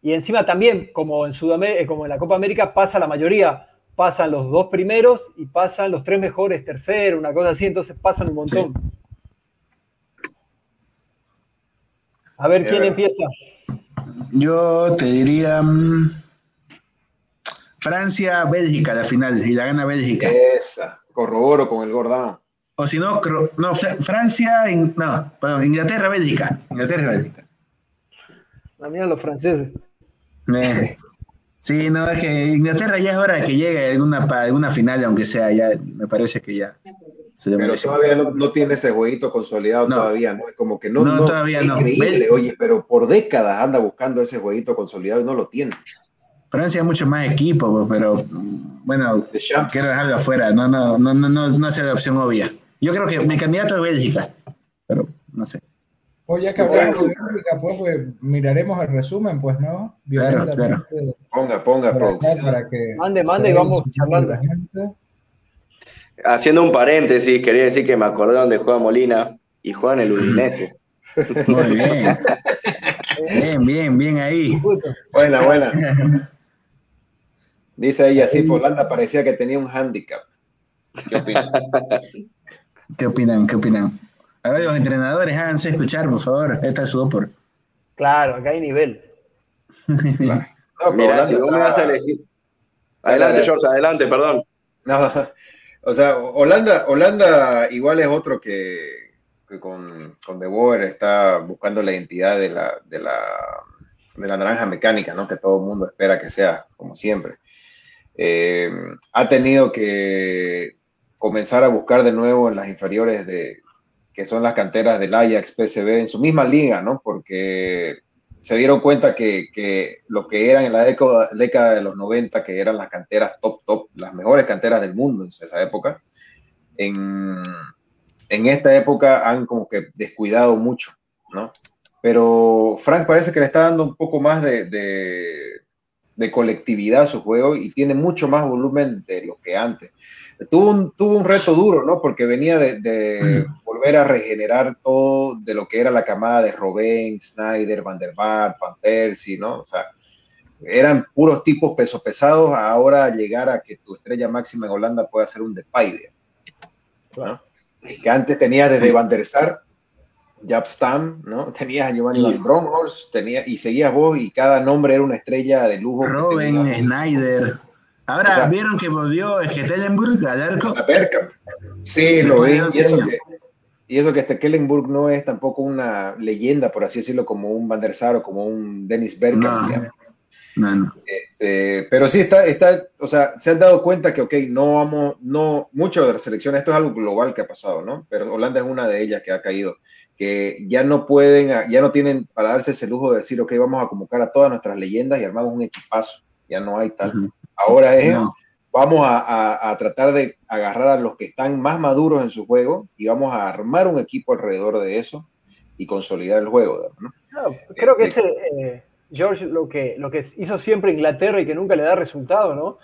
Speaker 2: Y encima también, como en Sudamérica, eh, como en la Copa América, pasa la mayoría. Pasan los dos primeros y pasan los tres mejores, tercero, una cosa así, entonces pasan un montón. A ver, ¿quién empieza?
Speaker 4: Yo te diría mm, Francia, Bélgica, la final, y la gana Bélgica.
Speaker 3: Esa, corroboro con el Gordán.
Speaker 4: O si no, no Francia, no, perdón, Inglaterra, Bélgica. Inglaterra, Bélgica.
Speaker 2: La mía los franceses.
Speaker 4: Eh, sí, no, es que Inglaterra ya es hora de que llegue a una final, aunque sea, ya me parece que ya.
Speaker 3: pero todavía no, tiene ese jueguito consolidado todavía, ¿no? Es como que no,
Speaker 4: no, todavía no.
Speaker 3: Increíble, oye, pero por décadas anda buscando ese jueguito consolidado y no lo tiene.
Speaker 4: Francia mucho más equipo, pero bueno, quiero dejarlo afuera, no, no, no, no, no, no sea la opción obvia. Yo creo que mi candidato es Bélgica, pero no sé.
Speaker 1: Oye, ya que hablamos de Bélgica, pues, pues, miraremos el resumen, pues, ¿no?
Speaker 3: Claro, claro. Ponga, ponga,
Speaker 2: para que mande, mande y vamos charlando.
Speaker 5: Haciendo un paréntesis, quería decir que me acordé donde juega Molina y juega en el Udinese.
Speaker 4: Muy bien. bien, bien, bien ahí.
Speaker 3: Buena, buena. Dice ella, sí, Holanda parecía que tenía un handicap. ¿Qué opinan?
Speaker 4: ¿Qué opinan? ¿Qué opinan? A ver, los entrenadores, háganse escuchar, por favor. Esta es su por.
Speaker 2: Claro, acá hay nivel.
Speaker 5: Mira, si vos me vas a elegir. Adelante, George, adelante, perdón.
Speaker 3: No, o sea, Holanda, Holanda igual es otro que, con, con De Boer está buscando la identidad de la, de la, de la naranja mecánica, ¿no? Que todo el mundo espera que sea, como siempre. Eh, ha tenido que comenzar a buscar de nuevo en las inferiores de que son las canteras del Ajax, PSV, en su misma liga, ¿no? Porque se dieron cuenta que, lo que eran en la década, de los 90, que eran las canteras top, top, las mejores canteras del mundo en esa época, en, en esta época han como que descuidado mucho, ¿no? Pero Frank parece que le está dando un poco más de, colectividad a su juego y tiene mucho más volumen de lo que antes. Tuvo un, tuvo un reto duro, ¿no? Porque venía de, mm. volver a regenerar todo de lo que era la camada de Robben, Snyder, Van der Vaart, Van Persie, ¿no? O sea, eran puros tipos peso pesados, ahora llegar a que tu estrella máxima en Holanda pueda ser un Depay, ¿no? Que antes tenía desde Van der Sar Jab Stam, ¿no? Tenías a Giovanni Van Bronckhorst, tenía, y seguías vos y cada nombre era una estrella de lujo.
Speaker 4: Robin, Snyder. Ahora vieron que volvió Kellenburg al arco.
Speaker 3: Sí, lo vi. Y eso, que, y eso que este Kellenburg no es tampoco una leyenda, por así decirlo, como un Van der Sar o como un Dennis. No, no. Este, pero sí está, está, o sea, se han dado cuenta que, ok, no vamos, no, mucho de la selección, esto es algo global que ha pasado, ¿no? Pero Holanda es una de ellas que ha caído que ya no pueden, ya no tienen para darse ese lujo de decir, ok, vamos a convocar a todas nuestras leyendas y armamos un equipazo. Ya no hay tal. Ahora es, vamos a, tratar de agarrar a los que están más maduros en su juego y vamos a armar un equipo alrededor de eso y consolidar el juego.
Speaker 2: creo que ese, eh, George, lo que, lo que hizo siempre Inglaterra y que nunca le da resultado, ¿no?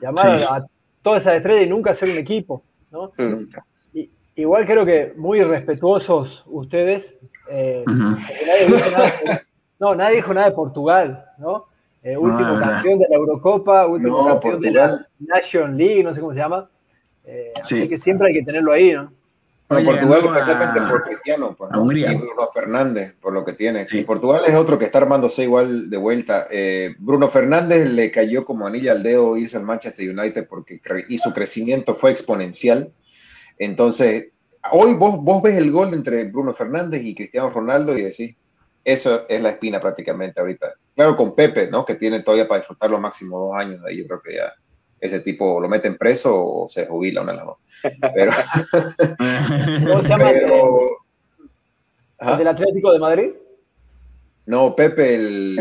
Speaker 2: Llamar a toda esa estrella y nunca hacer un equipo, ¿no? Igual creo que muy respetuosos ustedes. Eh, no, nadie dijo nada de Portugal, ¿no? Eh, último campeón de la Eurocopa, último campeón de la Nation League, no sé cómo se llama. Eh, así que siempre hay que tenerlo ahí, ¿no?
Speaker 3: Portugal, especialmente por Cristiano, por y Bruno Fernández, por lo que tiene. Portugal es otro que está armándose igual de vuelta. Bruno Fernández le cayó como anilla al dedo irse al Manchester United porque y su crecimiento fue exponencial. Entonces, hoy vos, vos ves el gol entre Bruno Fernández y Cristiano Ronaldo y decís, eso es la espina prácticamente ahorita. Claro, con Pepe, ¿no? Que tiene todavía para disfrutar los máximos dos años de ahí. Yo creo que ya ese tipo lo meten preso o se jubila una de las dos. Pero.
Speaker 2: ¿Cómo se llama el, del Atlético de Madrid?
Speaker 3: No, Pepe, el.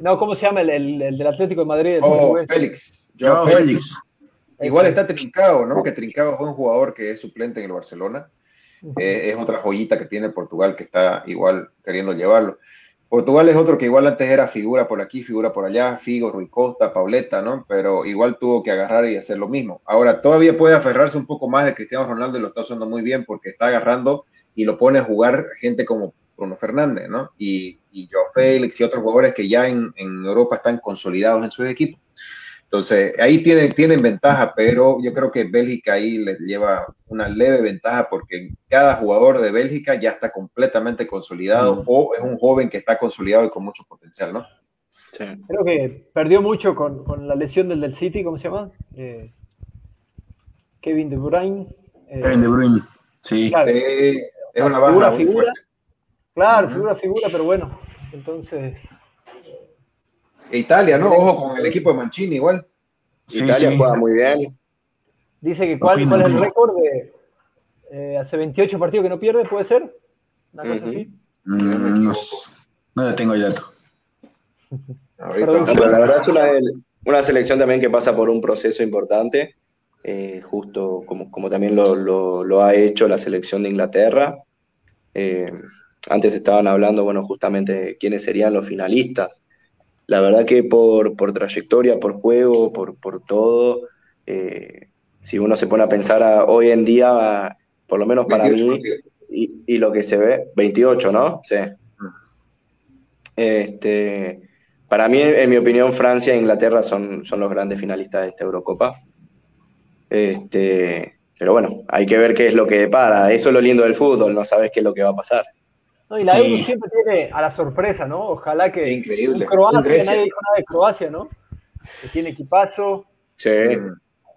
Speaker 2: no, ¿cómo se llama el, el, del Atlético de Madrid?
Speaker 3: Oh, Félix. Yo, Félix. Igual está Trincao, ¿no? Que Trincao es un jugador que es suplente en el Barcelona. Eh, es otra joyita que tiene Portugal que está igual queriendo llevarlo. Portugal es otro que igual antes era figura por aquí, figura por allá, Figo, Rui Costa, Pauleta, ¿no? Pero igual tuvo que agarrar y hacer lo mismo. Ahora, todavía puede aferrarse un poco más de Cristiano Ronaldo y lo está usando muy bien porque está agarrando y lo pone a jugar gente como Bruno Fernández, ¿no? Y, y Joe Félix y otros jugadores que ya en, en Europa están consolidados en sus equipos. Entonces, ahí tienen, tienen ventaja, pero yo creo que Bélgica ahí les lleva una leve ventaja porque cada jugador de Bélgica ya está completamente consolidado o es un joven que está consolidado y con mucho potencial, ¿no?
Speaker 2: Sí. Creo que perdió mucho con, con, la lesión del del City, ¿cómo se llama? Eh, Kevin De Bruyne.
Speaker 4: Eh, Kevin De Bruyne,
Speaker 3: sí. sí es una baja
Speaker 2: figura, Claro, figura, figura, pero bueno, entonces
Speaker 3: e Italia, ¿no? Ojo con el equipo de Mancini igual.
Speaker 5: Italia juega muy bien.
Speaker 2: Dice que cuál, es el récord de eh, hace 28 partidos que no pierde, ¿puede ser? Una cosa así.
Speaker 4: Mm, no, no tengo el dato.
Speaker 5: la verdad es una, una, selección también que pasa por un proceso importante, eh, justo como, como también lo, lo, ha hecho la selección de Inglaterra. Eh, antes estaban hablando, bueno, justamente de quiénes serían los finalistas la verdad que por, trayectoria, por juego, por, todo, eh, si uno se pone a pensar hoy en día, por lo menos para mí, y, lo que se ve, 28, ¿no? Sí. Este, para mí, en mi opinión, Francia e Inglaterra son, son los grandes finalistas de esta Eurocopa. Este, pero bueno, hay que ver qué es lo que depara. Eso es lo lindo del fútbol, no sabes qué es lo que va a pasar.
Speaker 2: No, y la Euro siempre tiene a la sorpresa, ¿no? Ojalá que.
Speaker 3: increíble.
Speaker 2: Croacia, nadie dijo nada de Croacia, ¿no? Que tiene equipazo.
Speaker 5: Sí.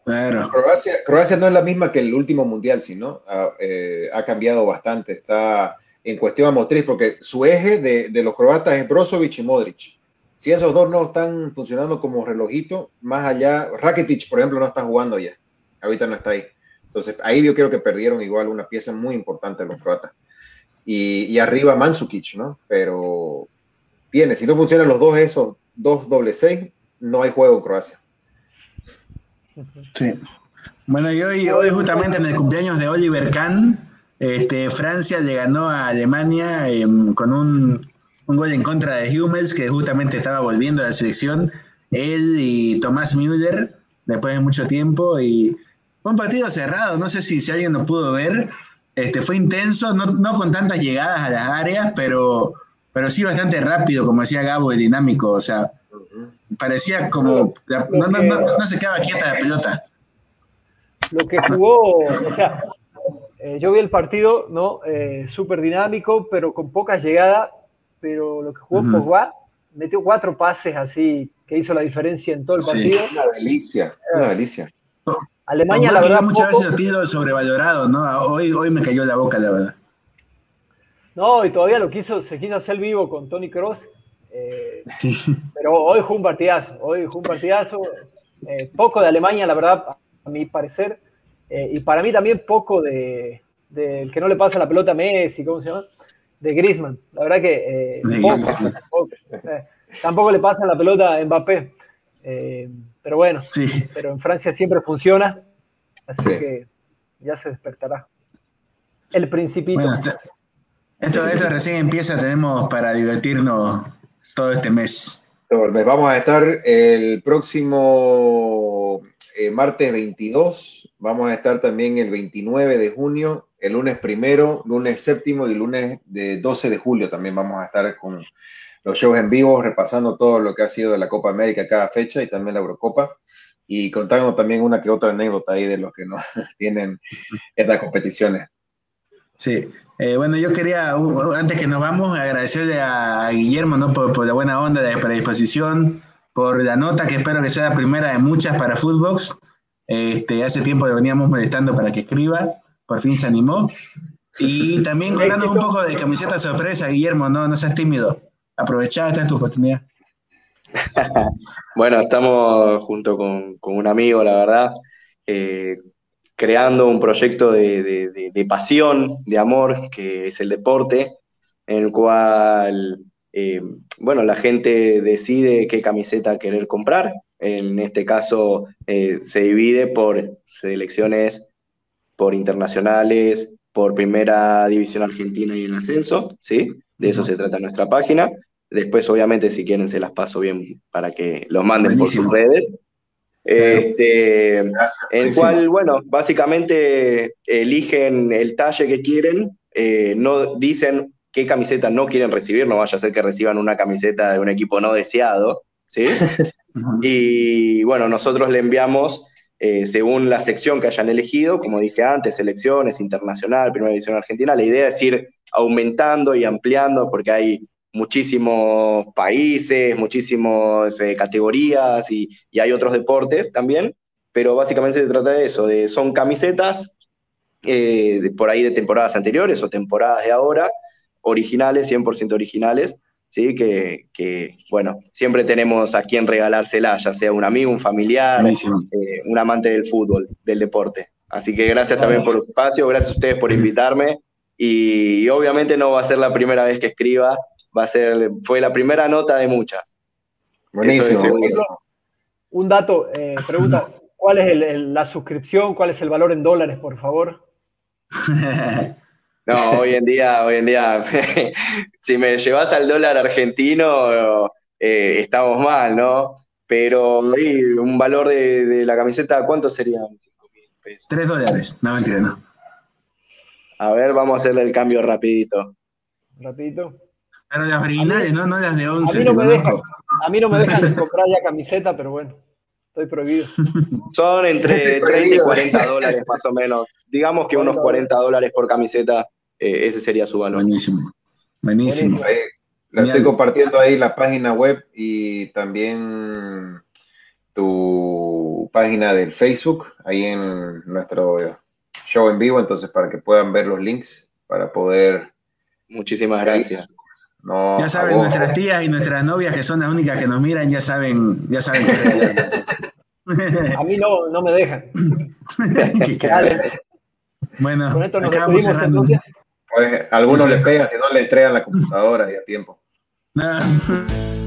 Speaker 3: Claro. Croacia, Croacia no es la misma que el último mundial, sino ha, eh, ha cambiado bastante. Está en cuestión motriz, porque su eje de, de, los croatas es Brozovic y Modric. Si esos dos no están funcionando como relojito, más allá, Rakitic, por ejemplo, no está jugando ya. Ahorita no está ahí. Entonces, ahí yo creo que perdieron igual una pieza muy importante los croatas. Y, arriba Mansukic, ¿no? Pero tiene, si no funcionan los dos, esos dos doble seis, no hay juego en Croacia.
Speaker 4: Sí. Bueno, y hoy, hoy justamente en el cumpleaños de Oliver Kahn, este, Francia le ganó a Alemania eh, con un, un, gol en contra de Hummels, que justamente estaba volviendo a la selección, él y Tomás Müller, después de mucho tiempo, y fue un partido cerrado, no sé si, si alguien lo pudo ver, este, fue intenso, no, no con tantas llegadas a las áreas, pero, pero sí bastante rápido, como decía Gabo, y dinámico, o sea, parecía como, no, no, no, no se quedaba quieta la pelota.
Speaker 2: Lo que jugó, o sea, eh, yo vi el partido, ¿no? Eh, Súper dinámico, pero con poca llegada, pero lo que jugó uh -huh. Pogba, metió cuatro pases así, que hizo la diferencia en todo el partido.
Speaker 3: Sí. Una delicia, una delicia.
Speaker 2: Alemania, la verdad.
Speaker 4: Muchas poco... veces el pido sobrevalorado, ¿no? Hoy, hoy me cayó la boca, la verdad.
Speaker 2: No, y todavía lo quiso, se quiso hacer vivo con Tony Cross. Eh, sí. Pero hoy fue un partidazo, hoy fue un partidazo. Eh, poco de Alemania, la verdad, a mi parecer. Eh, y para mí también poco de, de, el que no le pasa la pelota a Messi, ¿cómo se llama? De Griezmann. La verdad que poco, poco. tampoco le pasa la pelota a Mbappé. Pero bueno, sí. pero en Francia siempre funciona. Así sí. que ya se despertará. El principito. Bueno,
Speaker 4: esto, esto recién empieza, tenemos para divertirnos todo este mes.
Speaker 3: Vamos a estar el próximo eh, martes 22, vamos a estar también el 29 de junio, el lunes primero, lunes séptimo y lunes de 12 de julio también vamos a estar con los shows en vivo, repasando todo lo que ha sido de la Copa América cada fecha y también la Eurocopa y contando también una que otra anécdota ahí de los que no tienen estas competiciones.
Speaker 4: Sí, eh, bueno, yo quería, antes que nos vamos, agradecerle a Guillermo ¿no? por, por la buena onda de predisposición, por la nota que espero que sea la primera de muchas para Footbox. Este, hace tiempo le veníamos molestando para que escriba, por fin se animó. Y también contándonos un poco de camiseta sorpresa, Guillermo, no, no seas tímido. Aprovechá, esta es tu oportunidad.
Speaker 5: bueno, estamos junto con, con, un amigo, la verdad, eh, creando un proyecto de, de, de, pasión, de amor, que es el deporte, en el cual, eh, bueno, la gente decide qué camiseta querer comprar. En este caso eh, se divide por selecciones, por internacionales, por primera división argentina y en ascenso, ¿sí? De eso se trata nuestra página. Después, obviamente, si quieren, se las paso bien para que los manden Buenísimo. por sus redes. Este, en el cual, bueno, básicamente eligen el talle que quieren, eh, no dicen qué camiseta no quieren recibir, no vaya a ser que reciban una camiseta de un equipo no deseado, ¿sí? y bueno, nosotros le enviamos eh, según la sección que hayan elegido, como dije antes, selecciones, internacional, primera división argentina, la idea es ir aumentando y ampliando porque hay muchísimos países, muchísimas eh, categorías y, y, hay otros deportes también, pero básicamente se trata de eso, de, son camisetas eh, de, por ahí de temporadas anteriores o temporadas de ahora, originales, 100% originales, ¿sí? Que, que, bueno, siempre tenemos a quien regalársela, ya sea un amigo, un familiar, eh, un amante del fútbol, del deporte. Así que gracias también por el espacio, gracias a ustedes por invitarme y, y obviamente no va a ser la primera vez que escriba, va a ser, fue la primera nota de muchas.
Speaker 3: Buenísimo. Es, buenísimo.
Speaker 2: Un dato, eh, pregunta, ¿cuál es el, el, la suscripción? ¿Cuál es el valor en dólares, por favor?
Speaker 5: no, hoy en día, hoy en día, si me llevas al dólar argentino, eh, estamos mal, ¿no? Pero un valor de, de, la camiseta, ¿cuánto sería?
Speaker 4: Tres dólares, no mentira, no.
Speaker 5: A ver, vamos a hacerle el cambio rapidito.
Speaker 2: Rapidito.
Speaker 4: Pero las originales, ¿no? No las de 11.
Speaker 2: A mí no, me dejan, a mí no me dejan comprar ya camiseta, pero bueno, estoy prohibido.
Speaker 5: Son entre 30 y 40 dólares más o menos. digamos que unos 40 dólares por camiseta, eh, ese sería su valor.
Speaker 4: Buenísimo. Buenísimo.
Speaker 3: la estoy compartiendo ahí la página web y también tu página del Facebook, ahí en nuestro show en vivo, entonces para que puedan ver los links para poder.
Speaker 5: Muchísimas gracias.
Speaker 4: Ya saben, nuestras tías y nuestras novias, que son las únicas que nos miran, ya saben, ya saben.
Speaker 2: A mí no, no me dejan.
Speaker 4: bueno,
Speaker 2: con esto nos entonces.
Speaker 3: Pues algunos les pega si no le entregan la computadora y a tiempo.